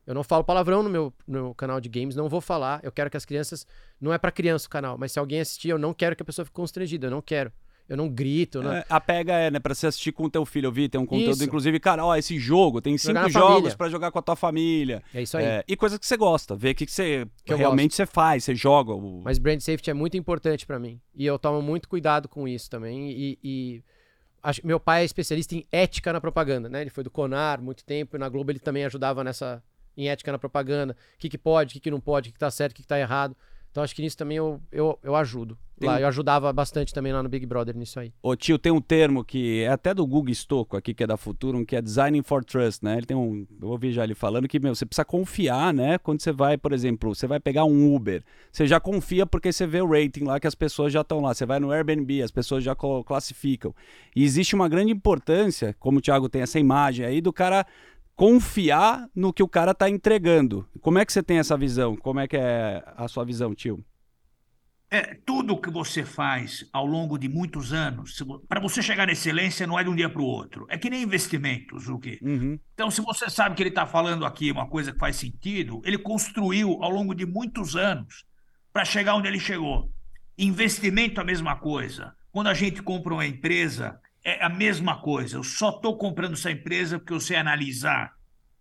C: eu não falo palavrão no meu, no meu canal de games, não vou falar. Eu quero que as crianças, não é pra criança o canal, mas se alguém assistir, eu não quero que a pessoa fique constrangida, eu não quero. Eu não grito, eu não...
A: É, a pega é, né, pra você assistir com o teu filho. Eu vi, tem um conteúdo,
C: Isso.
A: inclusive, cara, ó, esse jogo, tem cinco jogos pra jogar com a tua família.
C: É isso aí.
A: É, e coisas que você gosta, ver o que, que você
C: Que
A: realmente você faz, você joga. O...
C: Mas brand safety é muito importante pra mim. E eu tomo muito cuidado com isso também. E, e acho- meu pai é especialista em ética na propaganda, né? Ele foi do Conar muito tempo e na Globo ele também ajudava nessa em ética na propaganda. O que, que pode, o que, que não pode, o que, que tá certo, o que, que tá errado. Então acho que nisso também eu, eu, eu ajudo.
A: Tem
C: Lá, eu ajudava bastante também lá no Big Brother nisso aí.
A: Ô tio, tem um termo que é até do Google Stocco aqui, que é da Futurum, que é Designing for Trust, né? Ele tem um. Eu ouvi já ele falando que, meu, você precisa confiar, né? Quando você vai, por exemplo, você vai pegar um Uber. Você já confia porque você vê o rating lá que as pessoas já estão lá. Você vai no Airbnb, as pessoas já classificam. E existe uma grande importância, como o Thiago tem essa imagem aí, do cara confiar no que o cara tá entregando. Como é que você tem essa visão? Como é que é a sua visão, tio?
B: É, tudo que você faz ao longo de muitos anos, para você chegar na excelência, não é de um dia para o outro. É que nem investimentos, o quê?
A: Uhum.
B: Então, se você sabe que ele está falando aqui uma coisa que faz sentido, ele construiu ao longo de muitos anos para chegar onde ele chegou. Investimento, a mesma coisa. Quando a gente compra uma empresa, é a mesma coisa. Eu só estou comprando essa empresa porque eu sei analisar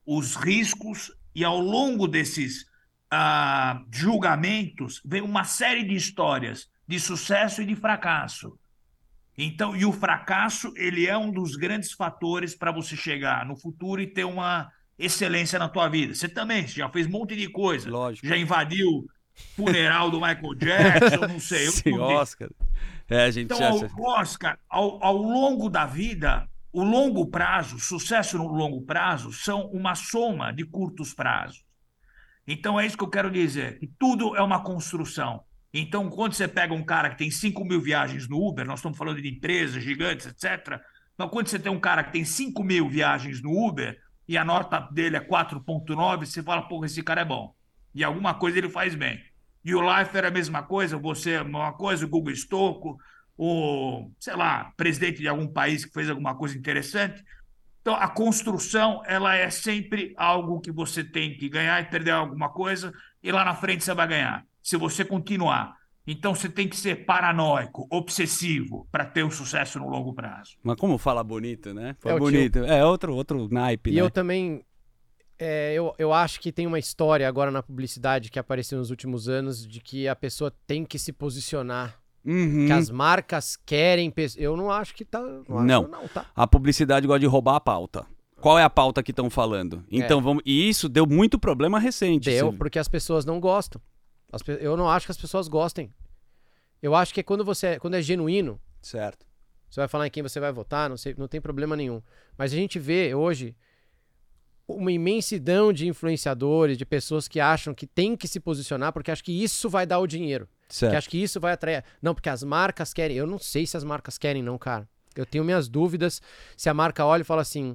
B: os riscos e ao longo desses ah, julgamentos vem uma série de histórias de sucesso e de fracasso. Então, e o fracasso, ele é um dos grandes fatores para você chegar no futuro e ter uma excelência na tua vida. Você também você já fez um monte de coisa.
A: Lógico.
B: Já invadiu funeral do Michael Jackson, não sei. *laughs*
A: Sim. Oscar. É, a gente
B: Então, ao, Oscar, ao, ao longo da vida, o longo prazo, sucesso no longo prazo, são uma soma de curtos prazos. Então, é isso que eu quero dizer, que tudo é uma construção. Então, quando você pega um cara que tem 5 mil viagens no Uber, nós estamos falando de empresas gigantes, etc. Então, quando você tem um cara que tem 5 mil viagens no Uber, e a nota dele é 4,9, você fala, porra, esse cara é bom. E alguma coisa ele faz bem. E o Leifert é a mesma coisa, você é a mesma coisa, o Google Stocco, o, sei lá, presidente de algum país que fez alguma coisa interessante. Então, a construção, ela é sempre algo que você tem que ganhar e perder alguma coisa, e lá na frente você vai ganhar, se você continuar. Então, você tem que ser paranoico, obsessivo, para ter um sucesso no longo prazo.
A: Mas como fala bonito, né? Foi
C: É
A: bonito. É outro, outro naipe,
C: E
A: né?
C: eu também. É, eu, eu acho que tem uma história agora na publicidade que apareceu nos últimos anos de que a pessoa tem que se posicionar.
A: Uhum.
C: Que as marcas querem. pe- Eu não acho que tá. Não.
A: Não.
C: Não tá.
A: A publicidade gosta de roubar a pauta. Qual é a pauta que estão falando? Então vamos. E isso deu muito problema recente.
C: É. Deu, porque as pessoas não gostam. As eu não acho que as pessoas gostem. Eu acho que é quando você quando é genuíno,
A: Certo.
C: você vai falar em quem você vai votar, não, sei, não tem problema nenhum. Mas a gente vê hoje uma imensidão de influenciadores, de pessoas que acham que tem que se posicionar porque acham que isso vai dar o dinheiro. Que
A: Certo.
C: acho que isso vai atrair. Não, porque as marcas querem. Eu não sei se as marcas querem, não, cara. Eu tenho minhas dúvidas se a marca olha e fala assim: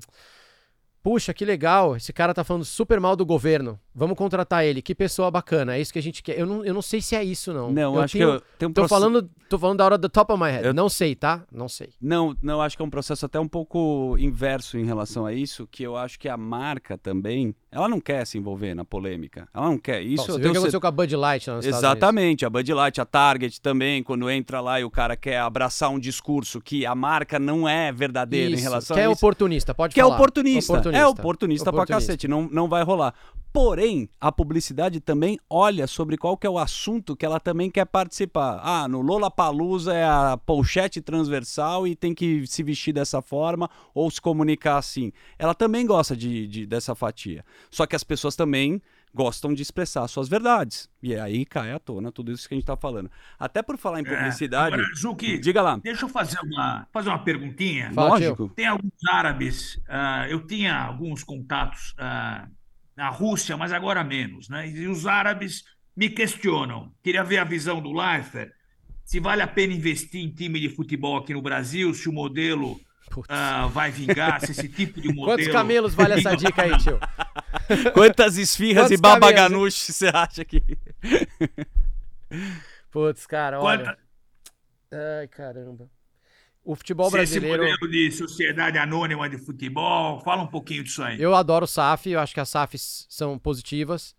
C: Puxa, que legal, esse cara tá falando super mal do governo. Vamos contratar ele. Que pessoa bacana. É isso que a gente quer. Eu não, eu não sei se é isso, não.
A: Não,
C: eu
A: acho
C: tenho-
A: que eu, tem um
C: Tô
A: processo-
C: falando, tô falando da hora do top of my head.
A: Eu-
C: Não sei, tá? Não sei.
A: Não, não, acho que é um processo até um pouco inverso em relação a isso, que eu acho que a marca também, ela não quer se envolver na polêmica. Ela não quer. Isso
C: Bom, você viu o que aconteceu com a Bud Light lá nos?
A: Exatamente, a Bud Light, a Target também, quando entra lá e o cara quer abraçar um discurso que a marca não é verdadeira em
C: Isso,
A: relação
C: que é
A: a isso.
C: oportunista, pode
A: Que é
C: falar.
A: oportunista. É oportunista pra
C: Oportunista.
A: cacete, não, não vai rolar. Porém, a publicidade também olha sobre qual que é o assunto que ela também quer participar. Ah, no Lola Palusa é a pochete transversal e tem que se vestir dessa forma ou se comunicar assim. Ela também gosta de, de- dessa fatia. Só que as pessoas também gostam de expressar suas verdades. E aí cai à tona tudo isso que a gente tá falando. Até por falar em publicidade.
B: É, Agora, Zuki,
A: diga lá.
B: deixa eu fazer uma, fazer uma perguntinha.
A: Lógico.
B: Tem alguns árabes, ah, eu tinha alguns contatos ah, na Rússia, mas agora menos, né? E os árabes me questionam. Queria ver a visão do Leifert, se vale a pena investir em time de futebol aqui no Brasil, se o modelo. Ah, vai vingar, se esse tipo de *laughs* modelo...
C: Quantos camelos vale essa dica aí, tio? *laughs*
A: Quantas esfirras
C: Quantos
A: e baba
C: camelos, hein?
A: ganoush você acha que. *laughs*
C: Putz, cara, olha.
B: Quanta-
C: Ai, caramba. O futebol
B: se esse
C: brasileiro.
B: modelo de sociedade anônima de futebol, fala um pouquinho disso aí.
C: Eu adoro o SAF, eu acho que as SAFs são positivas.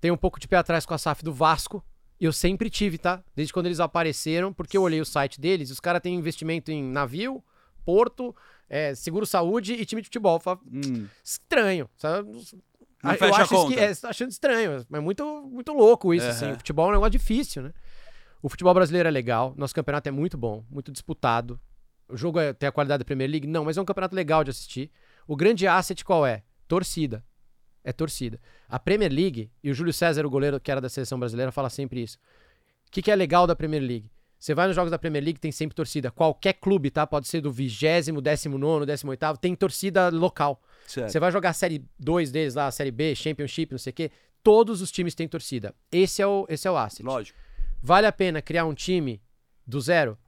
C: Tenho um pouco de pé atrás com a SAF do Vasco. Eu sempre tive, tá? Desde quando eles apareceram, porque eu olhei o site deles, os caras têm investimento em navio, porto, é, seguro saúde e time de futebol. Eu falo,
A: Hum.
C: Estranho, sabe?
A: Não
C: eu
A: fecha a
C: acho isso
A: conta.
C: que é, tô achando estranho, mas muito, muito louco isso, assim.
A: Aham.
C: O futebol é um negócio difícil, né? O futebol brasileiro é legal, nosso campeonato é muito bom, muito disputado. O jogo é, tem a qualidade da Premier League? Não, mas é um campeonato legal de assistir. O grande asset qual é? Torcida. É torcida. A Premier League, e o Júlio César, o goleiro que era da seleção brasileira, fala sempre isso. O que, que é legal da Premier League? Você vai nos jogos da Premier League, tem sempre torcida. Qualquer clube, tá? Pode ser do vigésimo, décimo nono, décimo oitavo, tem torcida local.
A: Certo.
C: Você vai jogar a série 2 deles lá, a série B, Championship, não sei o quê. Todos os times têm torcida. Esse é o, esse é o asset.
A: Lógico.
C: Vale a pena criar um time do zero?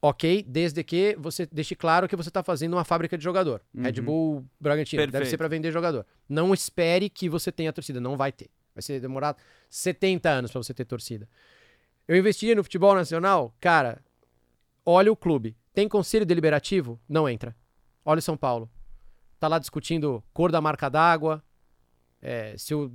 C: Ok, desde que você deixe claro que você está fazendo uma fábrica de jogador. Red Bull Bragantino. Deve
A: Perfeito.
C: ser para vender jogador. Não espere que você tenha torcida. Não vai ter. Vai ser demorar 70 anos para você ter torcida. Eu investia no futebol nacional, cara. Olha o clube. Tem conselho deliberativo? Não entra. Olha o São Paulo. Tá lá discutindo cor da marca d'água, é, se o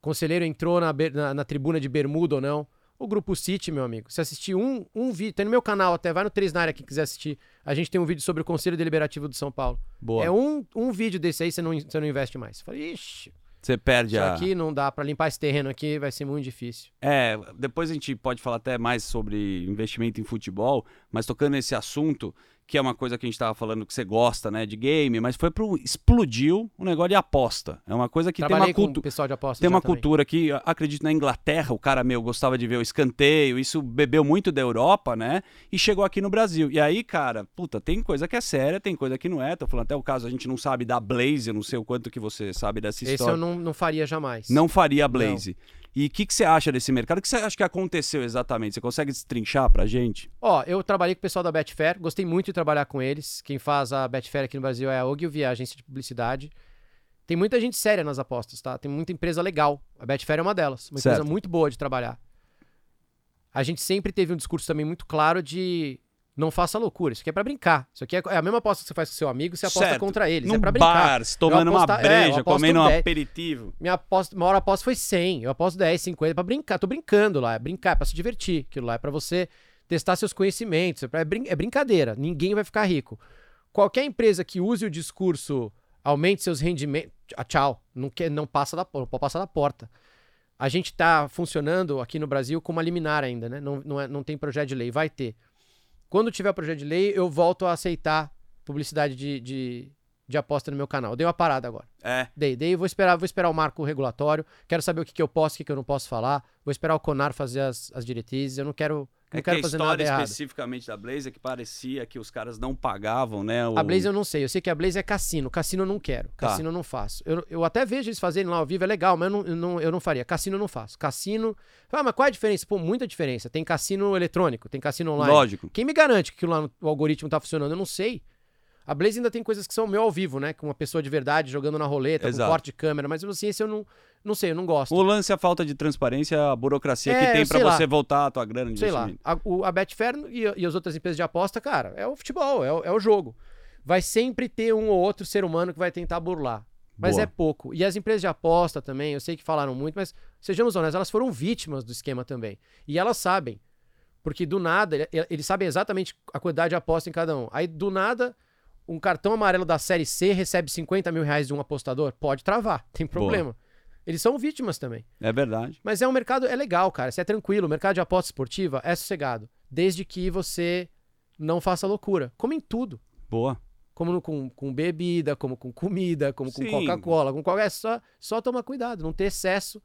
C: conselheiro entrou na, na- na tribuna de bermuda ou não. O Grupo City, meu amigo, se assistir um, um vídeo, tem no meu canal até, vai no 3 na área que quiser assistir. A gente tem um vídeo sobre o Conselho Deliberativo do São Paulo.
A: Boa.
C: É um, um vídeo desse aí, você não, você não investe mais. Fala, ixi,
A: Você perde
C: isso
A: a.
C: aqui não dá pra limpar esse terreno aqui, vai ser muito difícil.
A: É, depois a gente pode falar até mais sobre investimento em futebol, mas tocando nesse assunto, que é uma coisa que a gente tava falando que você gosta, né, de game, mas foi pro explodiu o negócio de aposta. É uma coisa que tem
C: Trabalhei
A: uma
C: com o
A: cultura tem uma
C: também.
A: cultura que, acredito, na Inglaterra, o cara, meu, gostava de ver o escanteio, isso bebeu muito da Europa, né? E chegou aqui no Brasil. E aí, cara, puta, tem coisa que é séria, tem coisa que não é. Tô falando até o caso, a gente não sabe da Blaze, eu não sei o quanto que você sabe dessa
C: Esse
A: história.
C: eu não, não faria jamais.
A: Não faria a Blaze. E o que, que você acha desse mercado? O que você acha que aconteceu exatamente? Você consegue destrinchar pra gente?
C: Ó, eu trabalhei com o pessoal da Betfair, gostei muito de trabalhar com eles. Quem faz a Betfair aqui no Brasil é a Ogilvy, a agência de publicidade. Tem muita gente séria nas apostas, tá? Tem muita empresa legal. A Betfair é uma delas. Uma
A: Certo.
C: empresa muito boa de trabalhar. A gente sempre teve um discurso também muito claro de não faça loucura. Isso aqui é pra brincar. Isso aqui é é a mesma aposta que você faz com seu amigo, você aposta
A: Certo.
C: contra eles.
A: Num
C: é pra brincar.
A: bar, se tomando uma
C: é,
A: breja,
C: aposto
A: comendo um
C: 10.
A: aperitivo.
C: Minha aposta, maior aposta foi 100. Eu aposto 10, 50 pra brincar. Tô brincando lá. É brincar, é pra se divertir. Aquilo lá é pra você testar seus conhecimentos. É, é brin- é brincadeira. Ninguém vai ficar rico. Qualquer empresa que use o discurso aumente seus rendimentos. Ah, tchau. Não, quer, não passa da, não pode passar da porta. A gente tá funcionando aqui no Brasil com uma liminar ainda, né? Não, não, é- não tem projeto de lei. Vai ter. Quando tiver projeto de lei, eu volto a aceitar publicidade de, de, de aposta no meu canal. Eu dei uma parada agora.
A: É.
C: Dei, dei, vou esperar, vou esperar o marco regulatório. Quero saber o que, que eu posso, o que, que eu não posso falar. Vou esperar o Conar fazer as, as diretrizes. Eu não quero, não
A: É que a história especificamente da Blaze é que parecia que os caras não pagavam, né? o-
C: A Blaze eu não sei. Eu sei que a Blaze é cassino. Cassino eu não quero.
A: Tá.
C: Cassino eu não faço. Eu, eu até vejo eles fazerem lá ao vivo, é legal, mas eu não, eu não, eu não faria. Cassino eu não faço. Cassino. Ah, mas qual é a diferença? Pô, muita diferença. Tem cassino eletrônico, tem cassino online.
A: Lógico.
C: Quem me garante que lá no- o algoritmo tá funcionando? Eu não sei. A Blaze ainda tem coisas que são meu ao vivo, né? Com uma pessoa de verdade jogando na roleta,
A: Exato.
C: com corte de câmera, mas assim, esse eu não, não sei, eu não gosto.
A: O lance é a falta de transparência, a burocracia que
C: É,
A: tem pra
C: sei lá.
A: você voltar a tua grana de
C: sei lá. A, o, a Betfair e, e as outras empresas de aposta, cara, é o futebol, é o, é o jogo. Vai sempre ter um ou outro ser humano que vai tentar burlar. Mas
A: Boa.
C: é pouco. E as empresas de aposta também, eu sei que falaram muito, mas sejamos honestos, elas foram vítimas do esquema também. E elas sabem. Porque do nada, ele- eles sabem exatamente a quantidade de aposta em cada um. Aí do nada, um cartão amarelo da série C recebe 50 mil reais de um apostador. Pode travar, *laughs* tem problema. Eles são vítimas também.
A: É verdade.
C: Mas é um mercado, é legal, cara. Você é tranquilo. O mercado de aposta esportiva é sossegado. Desde que você não faça loucura. Como em tudo.
A: Boa.
C: Como no- com, com bebida, como com comida, como com
A: Sim.
C: Coca-Cola, com qualquer. Só, só tomar cuidado, não ter excesso.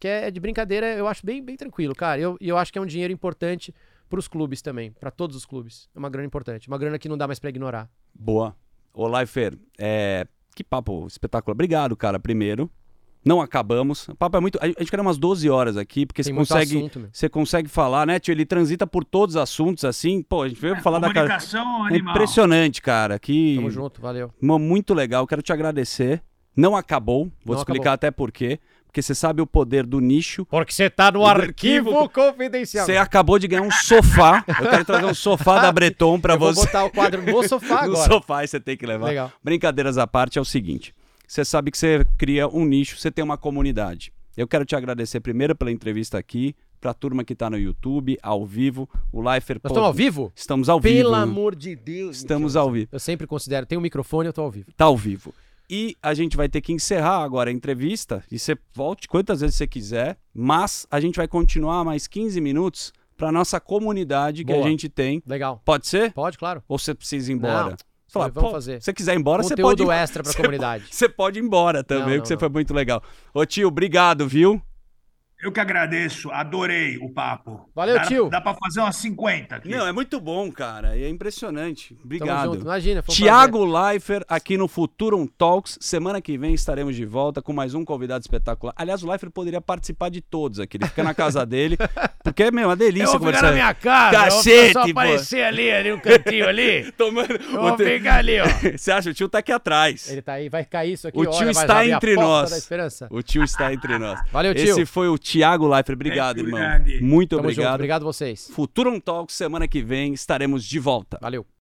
C: Que é de brincadeira, eu acho bem, bem tranquilo, cara. E eu, e eu acho que é um dinheiro importante pros clubes também. Pra todos os clubes. É uma grana importante. Uma grana que não dá mais pra ignorar.
A: Boa. Ô, Leifer, é... que papo espetacular. Obrigado, cara, primeiro. Não acabamos. O papo é muito. A gente quer umas 12 horas aqui, porque
C: Tem
A: você consegue.
C: assunto.
A: Você consegue falar, né, tio? Ele transita por todos os assuntos, assim. Pô, a gente veio falar da cara.
B: Comunicação
A: É
B: animal.
A: impressionante, cara. Que
C: Tamo junto, valeu.
A: Muito legal. Quero te agradecer. Não acabou. Vou
C: Não
A: te explicar até por quê. Porque você sabe o poder do nicho.
C: Porque você tá no
A: arquivo
C: arquivo confidencial.
A: Você acabou de ganhar um sofá. Eu quero trazer um sofá da *laughs* Breton pra
C: Eu vou
A: você.
C: botar o quadro no sofá *laughs*
A: no
C: agora.
A: sofá e você tem que levar.
C: Legal.
A: Brincadeiras à parte é o seguinte: você sabe que você cria um nicho, você tem uma comunidade. Eu quero te agradecer primeiro pela entrevista aqui, pra turma que tá no YouTube, ao vivo, o Lifer.
C: Nós estamos ao vivo?
A: Estamos ao vivo.
C: Pelo amor de Deus.
A: Estamos
C: Mentira,
A: ao vivo.
C: Eu sempre considero, tem um microfone, eu tô ao vivo.
A: Tá ao vivo. E a gente vai ter que encerrar agora a entrevista. E você volte quantas vezes você quiser. Mas a gente vai continuar mais 15 minutos pra nossa comunidade que
C: Boa.
A: a gente tem.
C: Legal.
A: Pode ser?
C: Pode, claro.
A: Ou você precisa ir embora?
C: Não.
A: Fala,
C: Vamos
A: pô,
C: fazer.
A: Se você quiser ir embora, você
C: Conteúdo
A: pode.
C: extra pra *laughs*
A: você
C: comunidade.
A: Você pode ir embora também,
C: Não, não,
A: que você foi muito legal. Ô tio, obrigado, viu?
B: Eu que agradeço, adorei o papo.
C: Valeu,
B: dá,
C: tio.
B: Dá pra fazer umas 50 aqui.
A: Não, é muito bom, cara. E é impressionante.
C: Tamo
A: Obrigado.
C: junto. Imagina, foi um
A: Tiago Leifert aqui no Futurum Talks. Semana que vem estaremos de volta com mais um convidado espetacular. Aliás, o Leifert poderia participar de todos aqui. Ele fica na casa dele, *laughs* porque, meu, é uma delícia conversar.
C: casa.
A: Cacete, pô.
C: ali, ali no cantinho ali. *laughs*
A: Tomando...
C: Eu
A: o
C: vou ficar ali, ó. *laughs*
A: Você acha? O tio tá aqui atrás.
C: Ele tá aí, vai cair isso aqui.
A: O
C: olha,
A: tio
C: vai
A: está entre nós. O tio está entre nós.
C: Valeu, tio.
A: Esse foi o Tiago Leifert. Obrigado,
B: Muito
A: irmão.
B: grande.
A: Muito
C: Tamo junto.
A: obrigado.
C: Obrigado vocês.
A: Futurum Talks, semana que vem estaremos de volta.
C: Valeu.